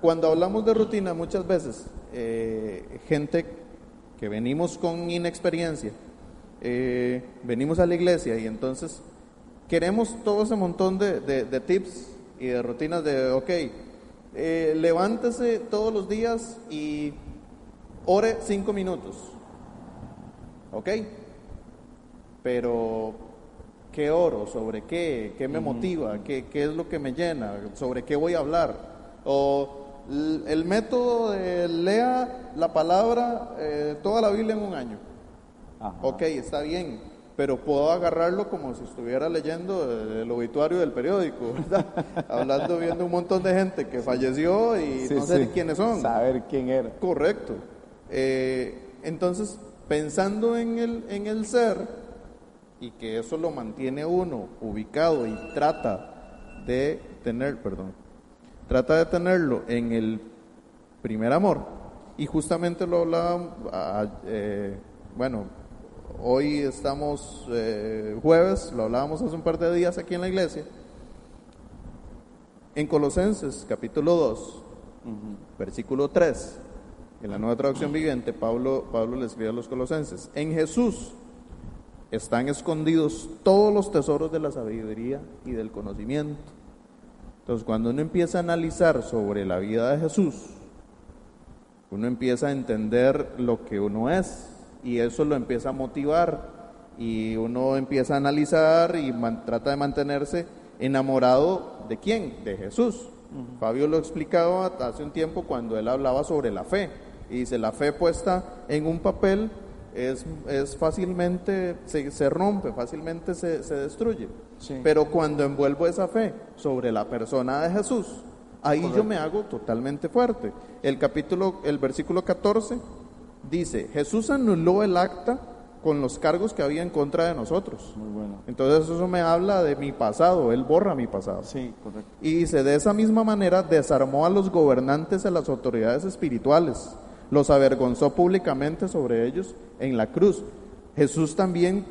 cuando hablamos de rutina, muchas veces eh, gente que venimos con inexperiencia, eh, venimos a la iglesia y entonces queremos todo ese montón de, de- de tips y de rutinas de, ok, eh, levántese todos los días y ore cinco minutos, ok, pero ¿qué oro? ¿Sobre qué? ¿Qué me motiva? ¿Qué, ¿Qué es lo que me llena? ¿Sobre qué voy a hablar? O el método de lea la palabra, eh, toda la Biblia en un año. Ajá. Ok, está bien, pero puedo agarrarlo como si estuviera leyendo el obituario del periódico, ¿verdad? Hablando, viendo un montón de gente que falleció y Sí, no sé sí. quiénes son. Saber quién era. Correcto. Eh, entonces, pensando en el, en el ser y que eso lo mantiene uno ubicado y trata de tener, perdón, trata de tenerlo en el primer amor, Y justamente lo hablaba, eh, bueno, hoy estamos eh, jueves, lo hablábamos hace un par de días aquí en la iglesia. En Colosenses capítulo 2, versículo 3, en la nueva traducción viviente, Pablo, Pablo le escribe a los colosenses, en Jesús están escondidos todos los tesoros de la sabiduría y del conocimiento. Entonces, cuando uno empieza a analizar sobre la vida de Jesús, uno empieza a entender lo que uno es y eso lo empieza a motivar y uno empieza a analizar y trata de mantenerse enamorado de quién, de Jesús. Fabio lo explicaba hace un tiempo cuando él hablaba sobre la fe y dice la fe puesta en un papel es, es fácilmente, se, se, rompe, fácilmente se, se destruye. Pero cuando envuelvo esa fe sobre la persona de Jesús, ahí yo me hago totalmente fuerte. El capítulo, el versículo 14 dice, Jesús anuló el acta con los cargos que había en contra de nosotros. Muy bueno. Entonces eso me habla de mi pasado, él borra mi pasado. Sí, correcto. Y dice, de esa misma manera desarmó a los gobernantes, a las autoridades espirituales, los avergonzó públicamente sobre ellos en la cruz. Jesús también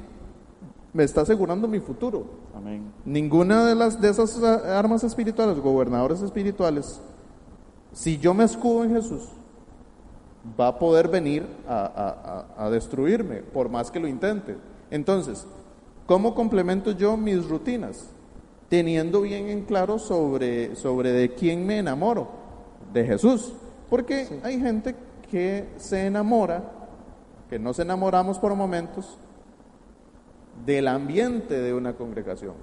me está asegurando mi futuro. Amén. Ninguna de las de esas armas espirituales, gobernadores espirituales, si yo me escudo en Jesús, va a poder venir a, a, a, destruirme, por más que lo intente. Entonces, ¿cómo complemento yo mis rutinas? Teniendo bien en claro sobre, sobre de quién me enamoro, de Jesús. Porque sí. hay gente que se enamora, que nos enamoramos por momentos, del ambiente de una congregación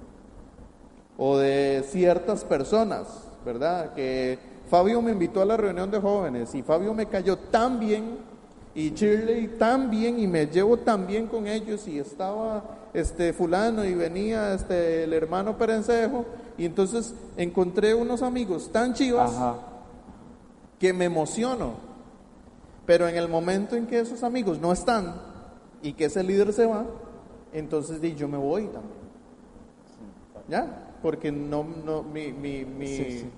o de ciertas personas, ¿verdad? Que Fabio me invitó a la reunión de jóvenes y Fabio me cayó tan bien y Shirley tan bien y me llevo tan bien con ellos y estaba este fulano y venía este el hermano Perencejo y entonces encontré unos amigos tan chivas Ajá. que me emociono. Pero en el momento en que esos amigos no están y que ese líder se va, entonces di, yo me voy también. ¿Ya? Porque no, no mi, mi, mi... Sí, sí.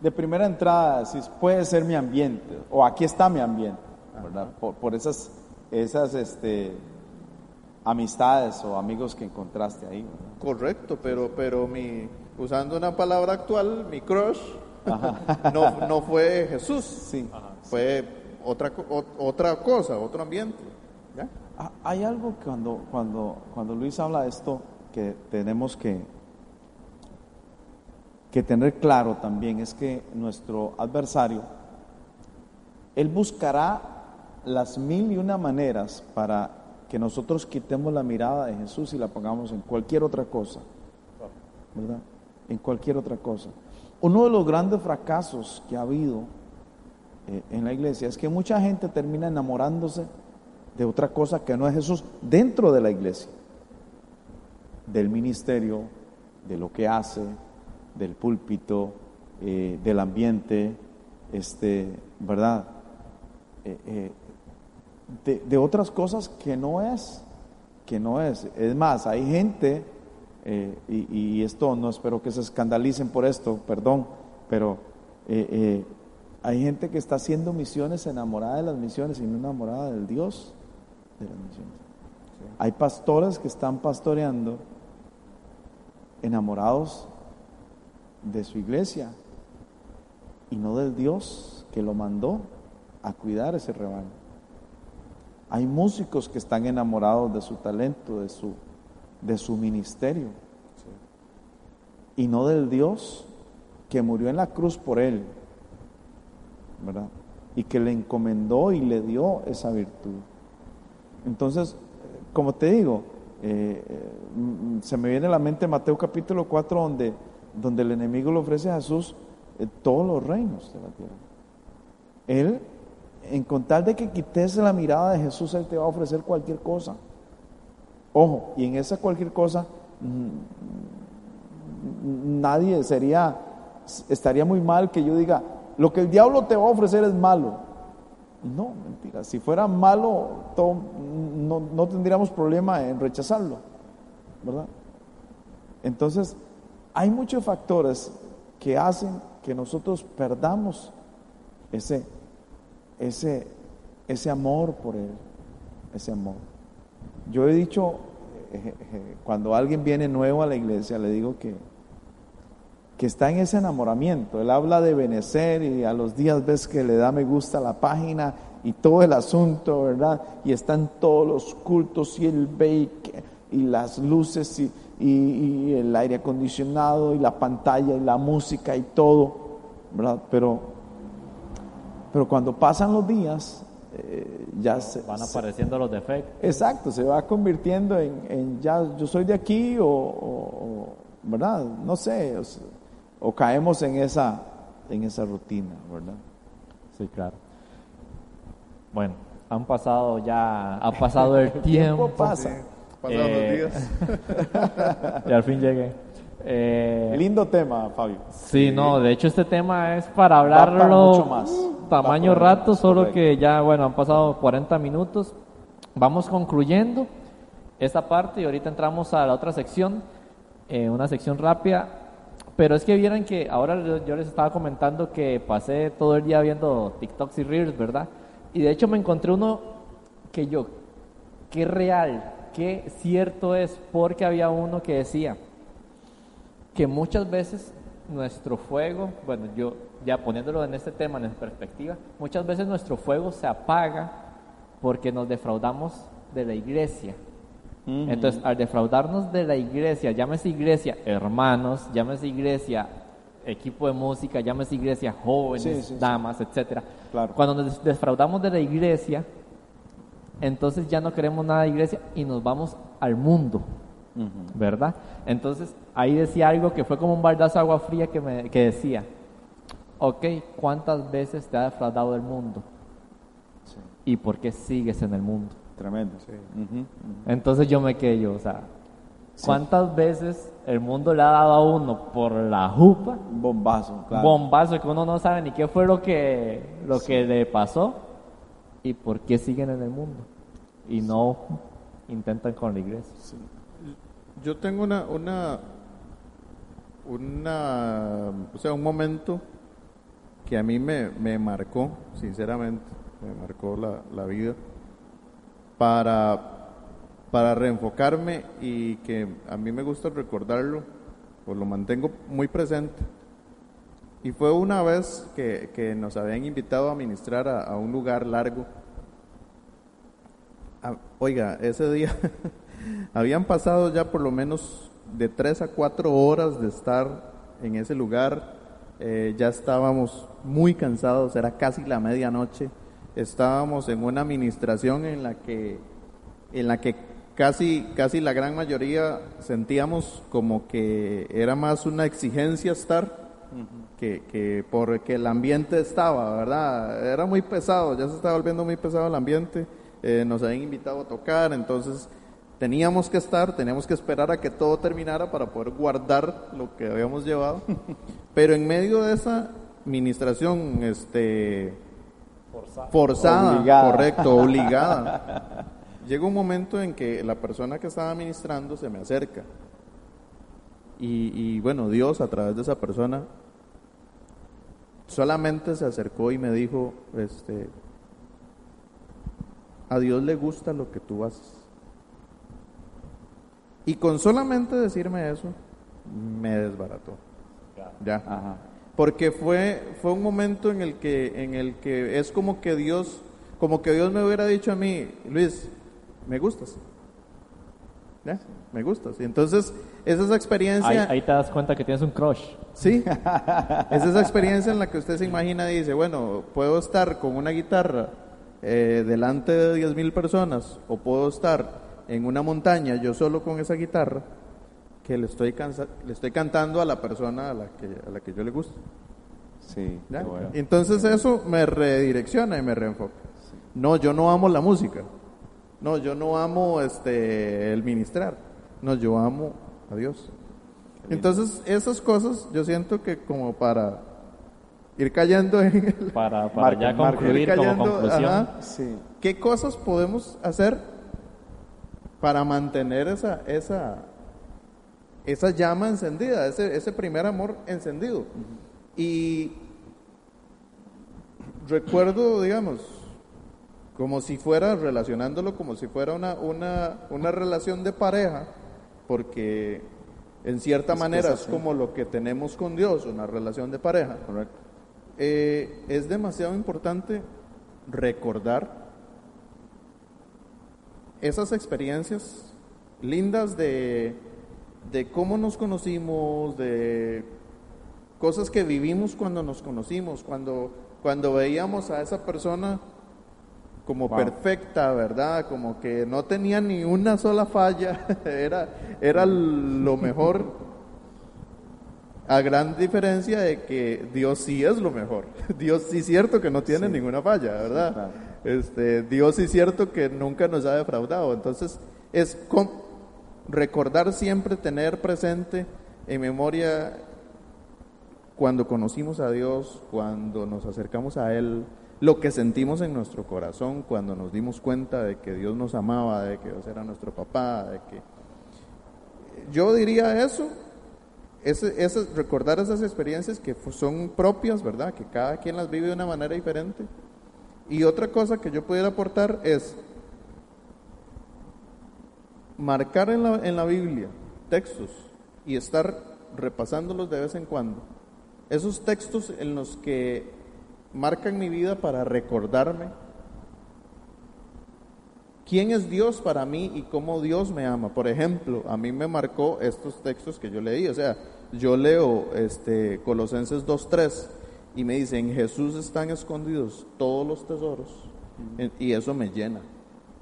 De primera entrada, si puede ser mi ambiente, o aquí está mi ambiente, ¿verdad? Por, por, esas, esas este, amistades o amigos que encontraste ahí. ¿verdad? Correcto, pero, pero mi, usando una palabra actual, mi crush no, no fue Jesús, Sí. fue otra, o- otra cosa, otro ambiente. ¿Ya? Ah, Hay algo cuando, cuando, cuando Luis habla de esto que tenemos que, que tener claro también, es que nuestro adversario, él buscará las mil y una maneras para que nosotros quitemos la mirada de Jesús y la pongamos en cualquier otra cosa, ¿verdad? En cualquier otra cosa. Uno de los grandes fracasos que ha habido eh, en la iglesia es que mucha gente termina enamorándose de otra cosa que no es Jesús dentro de la iglesia, del ministerio, de lo que hace, del púlpito, eh, del ambiente, este, ¿verdad? Eh, eh, de, de, otras cosas que no es, que no es. Es más, hay gente, y, y, esto no espero que se escandalicen por esto, perdón, pero hay gente que está haciendo misiones enamorada de las misiones y no enamorada del Dios de las misiones. Sí. Hay pastores que están pastoreando enamorados de su iglesia y no del Dios que lo mandó a cuidar ese rebaño. Hay músicos que están enamorados de su talento, de su, de su ministerio, y no del Dios que murió en la cruz por él, ¿verdad? Y que le encomendó y le dio esa virtud. Entonces, como te digo, eh, se me viene a la mente Mateo capítulo 4, donde, donde el enemigo le ofrece a Jesús eh, todos los reinos de la tierra. Él, en contar de que quites la mirada de Jesús, Él te va a ofrecer cualquier cosa. Ojo, y en esa cualquier cosa, nadie sería, estaría muy mal que yo diga, lo que el diablo te va a ofrecer es malo. No, mentira. Si fuera malo, no, no, tendríamos problema en rechazarlo, ¿verdad? Entonces, hay muchos factores que hacen que nosotros perdamos ese, ese, ese amor por Él, ese amor. Yo he dicho, eh, eh, cuando alguien viene nuevo a la iglesia, le digo que, que está en ese enamoramiento. Él habla de Benecer y a los días ves que le da me gusta la página y todo el asunto, ¿verdad? Y están todos los cultos y el bake y las luces y, y, el aire acondicionado y la pantalla y la música y todo, ¿verdad? Pero, pero cuando pasan los días, eh, ya se, van apareciendo los defectos. Exacto, se va convirtiendo en, ya yo soy de aquí o, ¿verdad? No sé, o, caemos en esa, en esa rutina, ¿verdad? Sí, claro. Bueno, han pasado ya, ha pasado el tiempo. pasa. Pasaron eh, días. y al fin llegué. Eh, Lindo tema, Fabio. Sí, no, de hecho este tema es para hablarlo mucho más. tamaño rato, solo que ya, bueno, han pasado 40 minutos. Vamos concluyendo esta parte y ahorita entramos a la otra sección, eh, una sección rápida. Pero es que vieran que ahora yo les estaba comentando que pasé todo el día viendo TikToks y Reels, ¿verdad? Y de hecho me encontré uno que yo, qué real, qué cierto es, porque había uno que decía que muchas veces nuestro fuego, bueno, yo ya poniéndolo en este tema, en perspectiva, muchas veces nuestro fuego se apaga porque nos defraudamos de la iglesia. Entonces, al defraudarnos de la iglesia, llámese iglesia hermanos, llámese iglesia equipo de música, llámese iglesia jóvenes, damas, etcétera. Cuando nos defraudamos de la iglesia, entonces ya no queremos nada de iglesia y nos vamos al mundo, ¿verdad? Entonces ahí decía algo que fue como un baldazo de agua fría que, me, que decía, ok, ¿cuántas veces te ha defraudado el mundo? ¿Y por qué sigues en el mundo? Tremendo. Sí. Entonces yo me quedé yo, o sea, ¿cuántas veces el mundo le ha dado a uno por la jupa? Bombazo, claro. Bombazo que uno no sabe ni qué fue lo que, lo que le pasó y por qué siguen en el mundo y no intentan con la iglesia. Yo tengo una, una, una, o sea, un momento que a mí me, me marcó, sinceramente, me marcó la, la vida, para, para reenfocarme y que a mí me gusta recordarlo, pues lo mantengo muy presente. Y fue una vez que, que nos habían invitado a ministrar a, un lugar largo. Ah, oiga, ese día habían pasado ya por lo menos de tres a cuatro horas de estar en ese lugar. Eh, ya estábamos muy cansados, era casi la medianoche. Estábamos en una administración en la que, en la que casi, casi la gran mayoría sentíamos como que era más una exigencia estar que, que porque el ambiente estaba, ¿verdad? Era muy pesado, ya se estaba volviendo muy pesado el ambiente, eh, nos habían invitado a tocar, entonces teníamos que estar, teníamos que esperar a que todo terminara para poder guardar lo que habíamos llevado, pero en medio de esa administración este, forzada, correcto, obligada, llega un momento en que la persona que estaba administrando se me acerca. Y, y, bueno, Dios a través de esa persona solamente se acercó y me dijo, este, a Dios le gusta lo que tú haces. Y con solamente decirme eso, me desbarató. Ya. Porque fue, fue un momento en el que, en el que es como que Dios, como que Dios me hubiera dicho a mí, Luis, me gustas. ¿Ya? Me gustas. Y entonces, es esa experiencia. Ahí, te das cuenta que tienes un crush. Sí. es esa experiencia en la que usted se imagina y dice, bueno, puedo estar con una guitarra eh, delante de 10 mil personas o puedo estar en una montaña yo solo con esa guitarra que le estoy, le estoy cantando a la persona a la que, a la que yo le gusto. Sí, Entonces eso me redirecciona y me reenfoca. No, yo no amo la música. No, yo no amo este el ministrar. No, yo amo a Dios. Entonces, esas cosas yo siento que como para ir cayendo en el, para, para ya concluir como conclusión. ¿Qué cosas podemos hacer para mantener esa, esa, esa llama encendida, ese, ese primer amor encendido? Y recuerdo, digamos, como si fuera, relacionándolo como si fuera una, una, una relación de pareja, porque en cierta manera es, como lo que tenemos con Dios, una relación de pareja. Eh, es demasiado importante recordar esas experiencias lindas de, de cómo nos conocimos, de cosas que vivimos cuando nos conocimos, cuando, cuando veíamos a esa persona como perfecta, ¿verdad? Como que no tenía ni una sola falla, era, era lo mejor, a gran diferencia de que Dios sí es lo mejor. Dios sí es cierto que no tiene ninguna falla, ¿verdad? Este, Dios sí es cierto que nunca nos ha defraudado. Entonces, es recordar siempre, tener presente en memoria cuando conocimos a Dios, cuando nos acercamos a Él, lo que sentimos en nuestro corazón cuando nos dimos cuenta de que Dios nos amaba, de que Dios era nuestro papá, de que... Yo diría eso, ese, recordar esas experiencias que son propias, ¿verdad? Que cada quien las vive de una manera diferente. Y otra cosa que yo pudiera aportar es marcar en la, en la Biblia textos y estar repasándolos de vez en cuando. Esos textos en los que marcan mi vida para recordarme quién es Dios para mí y cómo Dios me ama. Por ejemplo, a mí me marcó estos textos que yo leí, o sea, yo leo este Colosenses 2:3 y me dice, "En Jesús están escondidos todos los tesoros." Y eso me llena.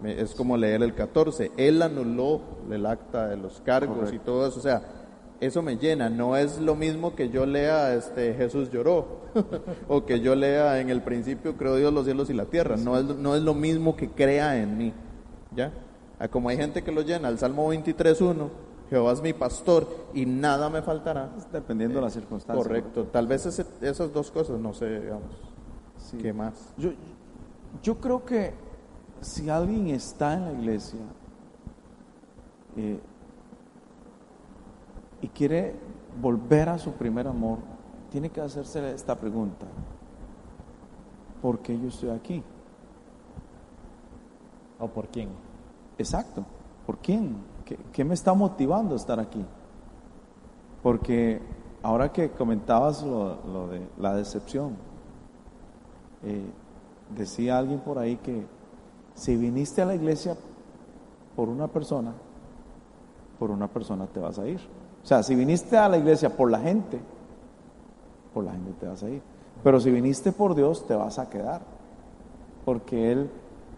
Es como leer el 14, él anuló el acta de los cargos y todo eso, o sea, eso me llena. No es lo mismo que yo lea este Jesús lloró o que yo lea en el principio creo Dios los cielos y la tierra. No es, no es lo mismo que crea en mí. ¿Ya? Como hay gente que lo llena, el Salmo 23.1, Jehová es mi pastor y nada me faltará. Dependiendo de las circunstancias. Correcto. Tal vez esas dos cosas, no sé, digamos. ¿Qué más? Yo, yo creo que si alguien está en la iglesia, eh, y quiere volver a su primer amor, tiene que hacerse esta pregunta. ¿Por qué yo estoy aquí? ¿O por quién? Exacto. ¿Por quién? ¿Qué, me está motivando a estar aquí? Porque ahora que comentabas lo, de la decepción, eh, decía alguien por ahí que si viniste a la iglesia por una persona, por una persona te vas a ir. O sea, si viniste a la iglesia por la gente, por la gente te vas a ir. Pero si viniste por Dios, te vas a quedar. Porque Él,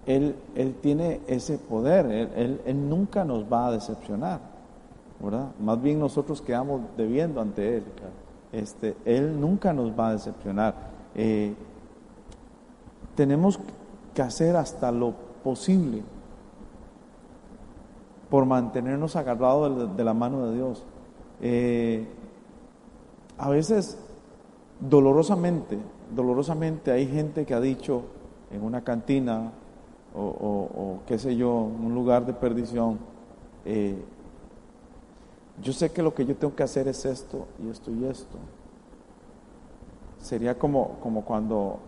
Él, él tiene ese poder. Él, él, nunca nos va a decepcionar. ¿Verdad? Más bien nosotros quedamos debiendo ante Él. Este, él nunca nos va a decepcionar. Eh, tenemos que hacer hasta lo posible por mantenernos agarrados de la mano de Dios. Eh, a veces, dolorosamente, dolorosamente hay gente que ha dicho en una cantina o, qué sé yo, en un lugar de perdición, eh, yo sé que lo que yo tengo que hacer es esto y esto y esto. Sería como, como cuando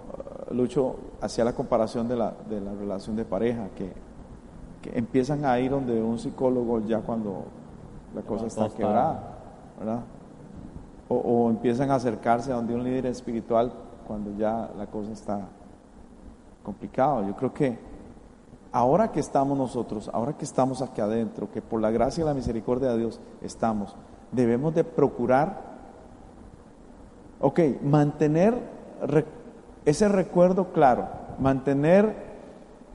uh, Lucho hacía la comparación de la, de la relación de pareja, que, que empiezan a ir donde un psicólogo ya cuando la cosa está quebrada. O, empiezan a acercarse a donde un líder espiritual cuando ya la cosa está complicada. Yo creo que ahora que estamos nosotros, ahora que estamos aquí adentro, que por la gracia y la misericordia de Dios estamos, debemos de procurar, ok, mantener ese recuerdo claro, mantener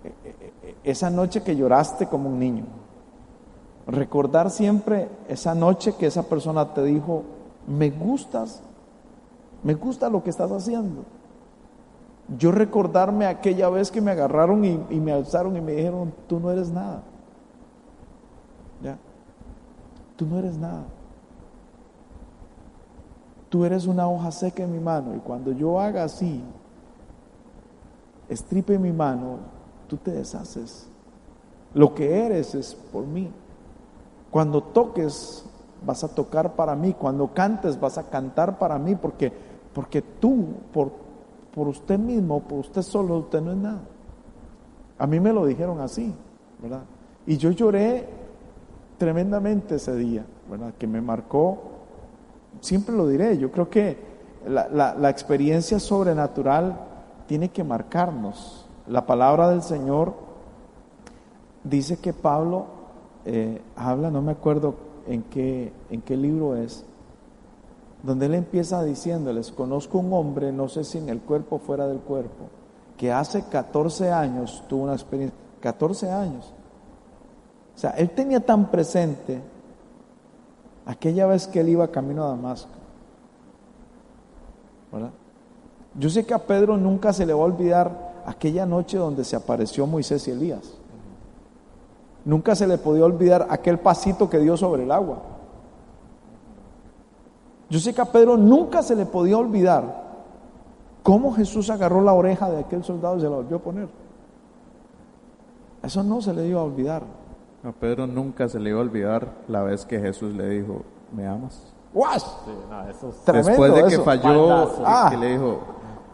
eh, eh, esa noche que lloraste como un niño, Recordar siempre esa noche que esa persona te dijo, me gustas, me gusta lo que estás haciendo. Yo recordarme aquella vez que me agarraron y, me alzaron y me dijeron, tú no eres nada. ¿Ya? Tú no eres nada. Tú eres una hoja seca en mi mano y cuando yo haga así, estripe mi mano, tú te deshaces. Lo que eres es por mí. Cuando toques, vas a tocar para mí. Cuando cantes, vas a cantar para mí. Porque, porque tú, por, por usted mismo, por usted solo, usted no es nada. A mí me lo dijeron así, ¿verdad? Y yo lloré tremendamente ese día, ¿verdad? Que me marcó, siempre lo diré, yo creo que la, la experiencia sobrenatural tiene que marcarnos. La palabra del Señor dice que Pablo eh, habla, no me acuerdo en qué, en qué libro es, donde él empieza diciéndoles, conozco un hombre, no sé si en el cuerpo o fuera del cuerpo, que hace 14 años tuvo una experiencia, 14 años. O sea, él tenía tan presente aquella vez que él iba camino a Damasco. ¿verdad? Yo sé que a Pedro nunca se le va a olvidar aquella noche donde se apareció Moisés y Elías. Nunca se le podía olvidar aquel pasito que dio sobre el agua. Yo sé que a Pedro nunca se le podía olvidar cómo Jesús agarró la oreja de aquel soldado y se la volvió a poner. Eso no se le iba a olvidar. A Pedro nunca se le iba a olvidar la vez que Jesús le dijo, ¿me amas? Después de que falló, ah. que le dijo,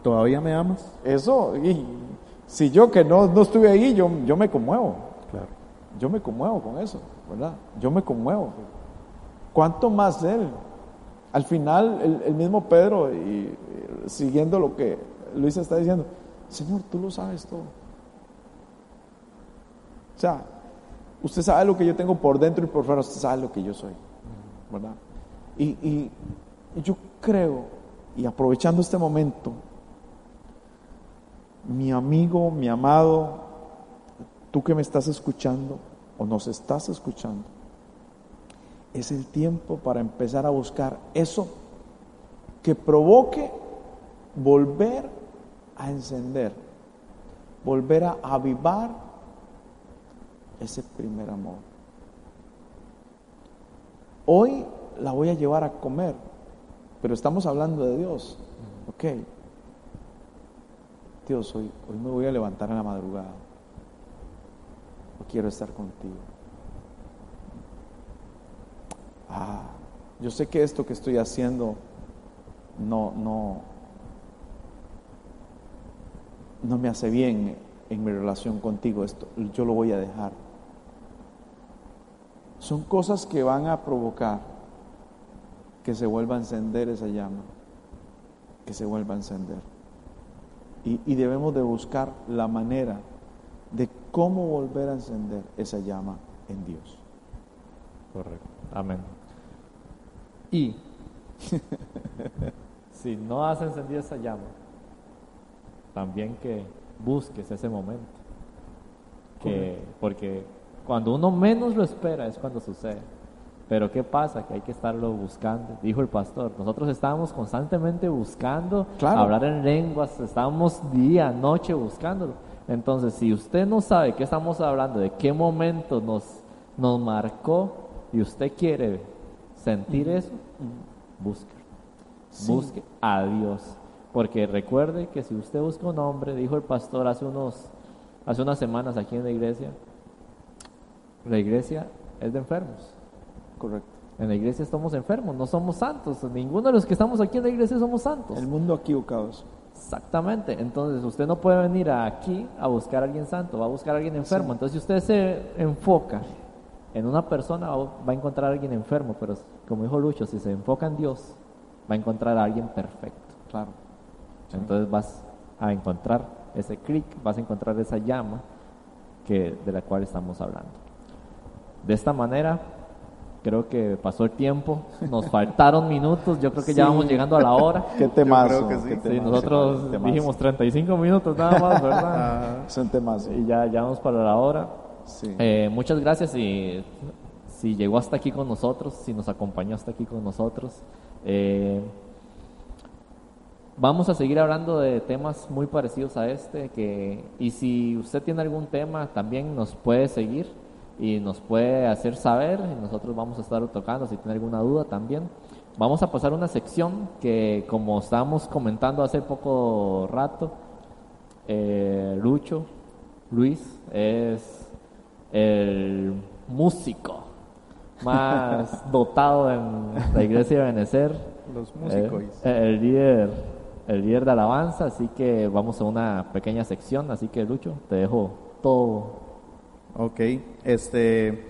¿Todavía me amas? Eso, y si yo que no, no estuve ahí, yo, yo me conmuevo. Yo me conmuevo con eso, ¿verdad? Yo me conmuevo. ¿Cuánto más él? Al final, el, mismo Pedro, y, siguiendo lo que Luis está diciendo, Señor, tú lo sabes todo. O sea, usted sabe lo que yo tengo por dentro y por fuera, usted sabe lo que yo soy, ¿verdad? Y, y yo creo, y aprovechando este momento, mi amigo, mi amado, tú que me estás escuchando o nos estás escuchando, es el tiempo para empezar a buscar eso que provoque volver a encender, volver a avivar ese primer amor. Hoy la voy a llevar a comer, pero estamos hablando de Dios, ¿ok? Dios, hoy, hoy me voy a levantar en la madrugada. Quiero estar contigo. Ah, yo sé que esto que estoy haciendo no, no, no me hace bien en mi relación contigo. Esto, yo lo voy a dejar. Son cosas que van a provocar que se vuelva a encender esa llama, que se vuelva a encender. Y, debemos de buscar la manera de cómo volver a encender esa llama en Dios. Correcto. Amén. Y si no has encendido esa llama, también que busques ese momento. Que, porque cuando uno menos lo espera es cuando sucede. Pero ¿qué pasa? Que hay que estarlo buscando, dijo el pastor. Nosotros estábamos constantemente buscando hablar en lenguas, estábamos día, noche buscándolo. Entonces, si usted no sabe qué estamos hablando, de qué momento nos, nos marcó y usted quiere sentir eso, busque. Busque a Dios. Porque recuerde que si usted busca un hombre, dijo el pastor hace, unos, hace unas semanas aquí en la iglesia, la iglesia es de enfermos. Correcto. En la iglesia estamos enfermos, no somos santos. Ninguno de los que estamos aquí en la iglesia somos santos. El mundo equivocados. Exactamente. Entonces usted no puede venir aquí a buscar a alguien santo, va a buscar a alguien enfermo. Entonces si usted se enfoca en una persona, va a encontrar a alguien enfermo. Pero como dijo Lucho, si se enfoca en Dios, va a encontrar a alguien perfecto. Claro. Entonces vas a encontrar ese clic, vas a encontrar esa llama que, de la cual estamos hablando. De esta manera Creo que pasó el tiempo, nos faltaron minutos, yo creo que ya vamos llegando a la hora. Qué temazo. sí. nosotros dijimos 35 minutos nada más, ¿verdad? Son temas. Y ya, ya vamos para la hora. Eh, muchas gracias y si llegó hasta aquí con nosotros, si nos acompañó hasta aquí con nosotros. Eh, vamos a seguir hablando de temas muy parecidos a este, que, y si usted tiene algún tema, también nos puede seguir y nos puede hacer saber y nosotros vamos a estar tocando si tiene alguna duda también. Vamos a pasar una sección que como estábamos comentando hace poco rato, eh, Lucho, Luis, es el músico más dotado en la iglesia de Benecer. Los músicos. Eh, el líder, el líder de alabanza, así que vamos a una pequeña sección, así que Lucho, te dejo todo. Ok, este,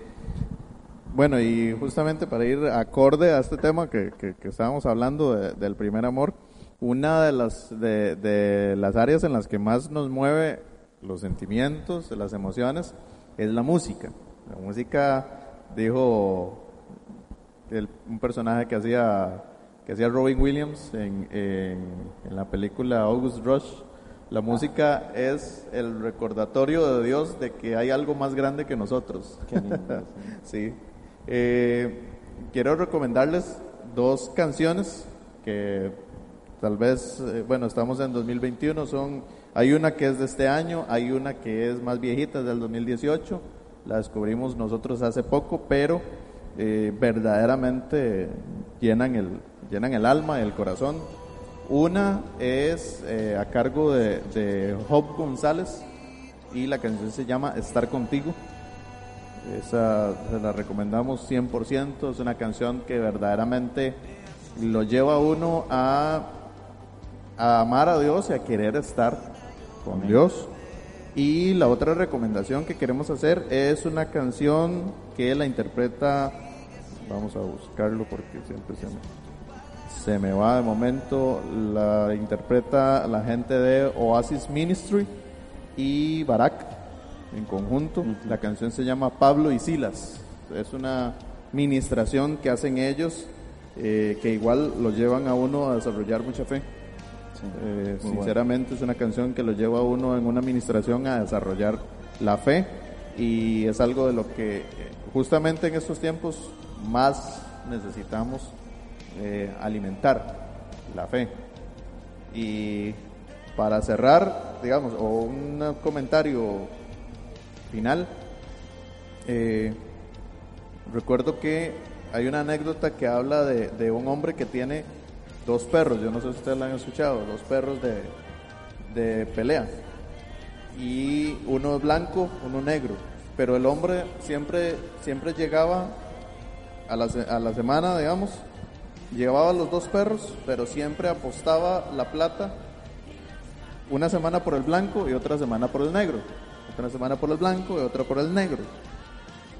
bueno, y justamente para ir acorde a este tema que, que, estábamos hablando del primer amor, una de las, de, de, las áreas en las que más nos mueve los sentimientos, las emociones, es la música. La música, dijo un personaje que hacía, que hacía Robin Williams en, en, la película August Rush, la música es el recordatorio de Dios de que hay algo más grande que nosotros. sí. Eh, quiero recomendarles dos canciones que tal vez, eh, bueno, estamos en 2021, son, hay una que es de este año, hay una que es más viejita, es del 2018, la descubrimos nosotros hace poco, pero eh, verdaderamente llenan el, llenan el alma y el corazón. Una es eh, a cargo de, de Job González y la canción se llama Estar contigo. Esa se la recomendamos 100%, es una canción que verdaderamente lo lleva a uno a, a amar a Dios y a querer estar con Dios. Y la otra recomendación que queremos hacer es una canción que la interpreta, vamos a buscarlo porque siempre se me, se me va de momento, la interpreta la gente de Oasis Ministry y Barak en conjunto. La canción se llama Pablo y Silas. Es una ministración que hacen ellos eh, que igual lo llevan a uno a desarrollar mucha fe. Eh, sinceramente es una canción que lo lleva a uno en una administración a desarrollar la fe y es algo de lo que eh, justamente en estos tiempos más necesitamos eh, alimentar la fe. Y para cerrar, digamos, o un comentario final, recuerdo que hay una anécdota que habla de, de un hombre que tiene dos perros, yo no sé si ustedes lo han escuchado, dos perros de, de pelea. Y uno blanco, uno negro. Pero el hombre siempre, siempre llegaba a la, a la semana, digamos, llevaba los dos perros, pero siempre apostaba la plata una semana por el blanco y otra semana por el negro. Otra semana por el blanco y otra por el negro.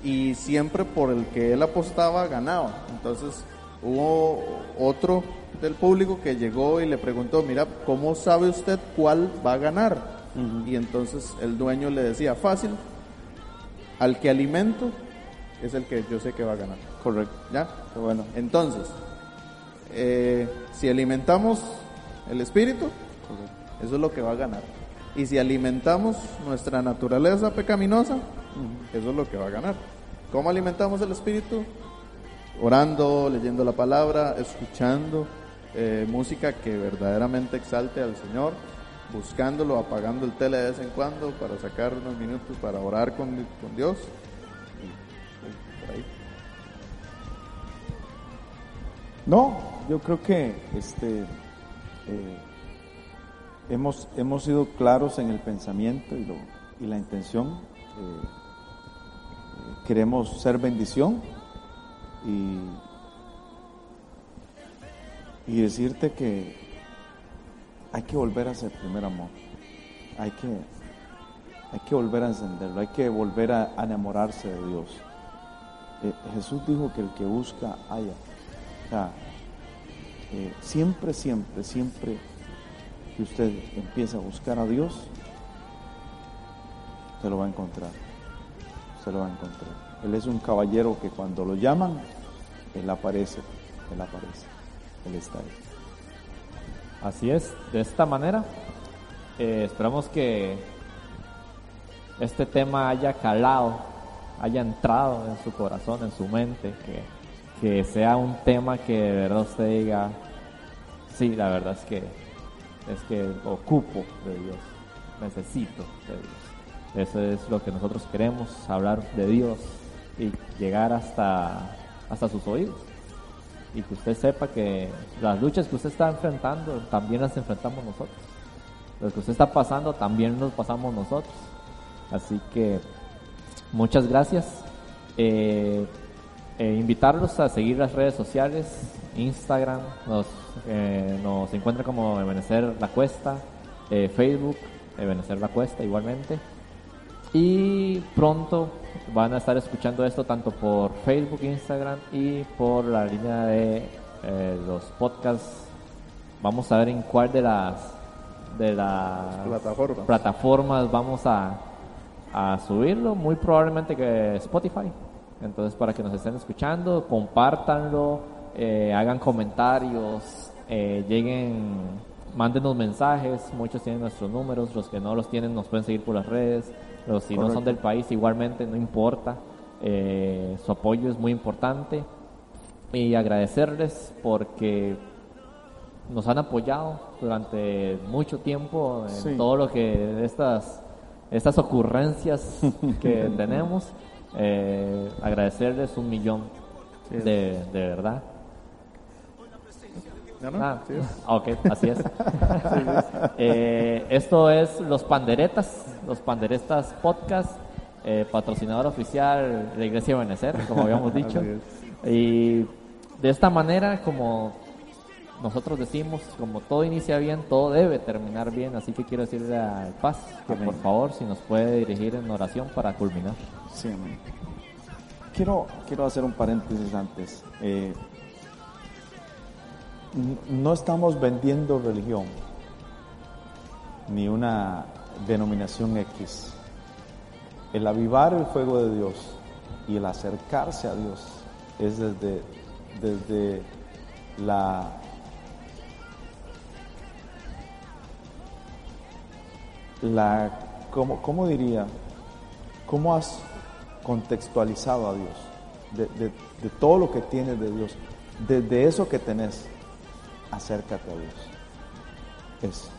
Y siempre por el que él apostaba ganaba. Entonces hubo otro del público que llegó y le preguntó, mira, ¿cómo sabe usted cuál va a ganar? Y entonces el dueño le decía, fácil, al que alimento es el que yo sé que va a ganar. Correcto. ¿Ya? Bueno, entonces, eh, si alimentamos el espíritu, eso es lo que va a ganar. Y si alimentamos nuestra naturaleza pecaminosa, eso es lo que va a ganar. ¿Cómo alimentamos el espíritu? Orando, leyendo la palabra, escuchando, eh, música que verdaderamente exalte al Señor, buscándolo, apagando el tele de vez en cuando para sacar unos minutos para orar con, Dios. No, yo creo que este eh, hemos, hemos sido claros en el pensamiento y, la intención. Eh, queremos ser bendición y decirte que hay que volver a ser primer amor. Hay que, hay que volver a encenderlo, hay que volver a, enamorarse de Dios. Eh, Jesús dijo que el que busca haya. Siempre, siempre, siempre que usted empieza a buscar a Dios, se lo va a encontrar. Se lo va a encontrar. Él es un caballero que cuando lo llaman, Él aparece, Él aparece. Así es, de esta manera eh, esperamos que este tema haya calado, haya entrado en su corazón, en su mente, que, sea un tema que de verdad usted diga, sí, la verdad es que es que ocupo de Dios, necesito de Dios. Eso es lo que nosotros queremos, hablar de Dios y llegar hasta, hasta sus oídos y que usted sepa que las luchas que usted está enfrentando también las enfrentamos nosotros. Lo que usted está pasando también nos pasamos nosotros. Así que muchas gracias. Eh, eh, invitarlos a seguir las redes sociales, Instagram, nos, eh, nos encuentra como Ebenecer La Cuesta, Facebook, Ebenecer La Cuesta igualmente. Y pronto van a estar escuchando esto tanto por Facebook, Instagram y por la línea de eh, los podcasts. Vamos a ver en cuál de las de las Plataformas. plataformas vamos a, a subirlo. Muy probablemente que Spotify. Entonces para que nos estén escuchando, compártanlo, eh, hagan comentarios, eh, lleguen, mándenos mensajes. Muchos tienen nuestros números, los que no los tienen nos pueden seguir por las redes. Los si no son del país igualmente no importa. Eh, su apoyo es muy importante y agradecerles porque nos han apoyado durante mucho tiempo en Sí. todo lo que estas estas ocurrencias que tenemos eh, agradecerles un millón Sí. de, de verdad ¿Ya no? Ah, Sí, es. ok, así es. Eh, esto es Los Panderetas, Los Panderetas Podcast, eh, patrocinador oficial de Iglesia Benecer, como habíamos dicho. Y de esta manera, como nosotros decimos, como todo inicia bien, todo debe terminar bien. Así que quiero decirle al Paz que Amén. por favor, si nos puede dirigir en oración para culminar. Sí, amén. Quiero, quiero hacer un paréntesis antes. Eh, no estamos vendiendo religión, ni una denominación X. El avivar el fuego de Dios y el acercarse a Dios es desde, desde la la ¿cómo, cómo diría? ¿Cómo has contextualizado a Dios? De, de- todo lo que tienes de Dios. Desde eso que tenés, acércate a Dios. Es.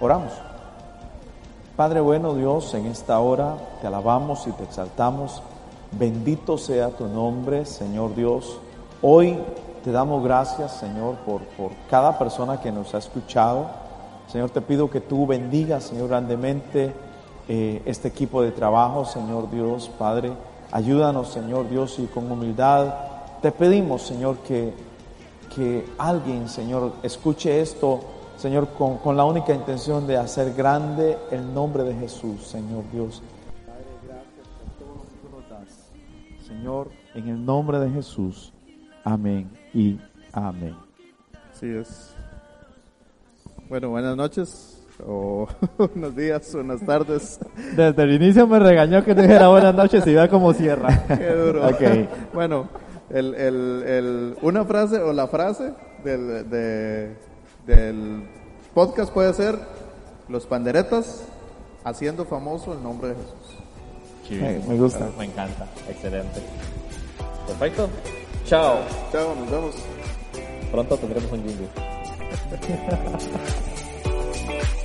Oramos. Padre bueno Dios, en esta hora te alabamos y te exaltamos. Bendito sea tu nombre, Señor Dios. Hoy te damos gracias, Señor, por, por cada persona que nos ha escuchado. Señor, te pido que tú bendigas, Señor, grandemente eh, este equipo de trabajo, Señor Dios, Padre. Ayúdanos, Señor Dios, y con humildad te pedimos, Señor, que, que alguien, Señor, escuche esto, Señor, con, con la única intención de hacer grande el nombre de Jesús, Señor Dios. Padre, gracias por todo lo que nos das. Señor, en el nombre de Jesús. Amén y amén. Así es. Bueno, buenas noches, o buenos días, buenas tardes. Desde el inicio me regañó que dijera buenas noches y vea cómo cierra. Qué duro. Ok. Bueno, el, el, el, una frase o la frase del, de- del podcast puede ser los panderetas haciendo famoso el nombre de Jesús. Me gusta. Me encanta. Excelente. Perfecto. Chao. Chao, nos vemos. Pronto tendremos un jingle. Thank you.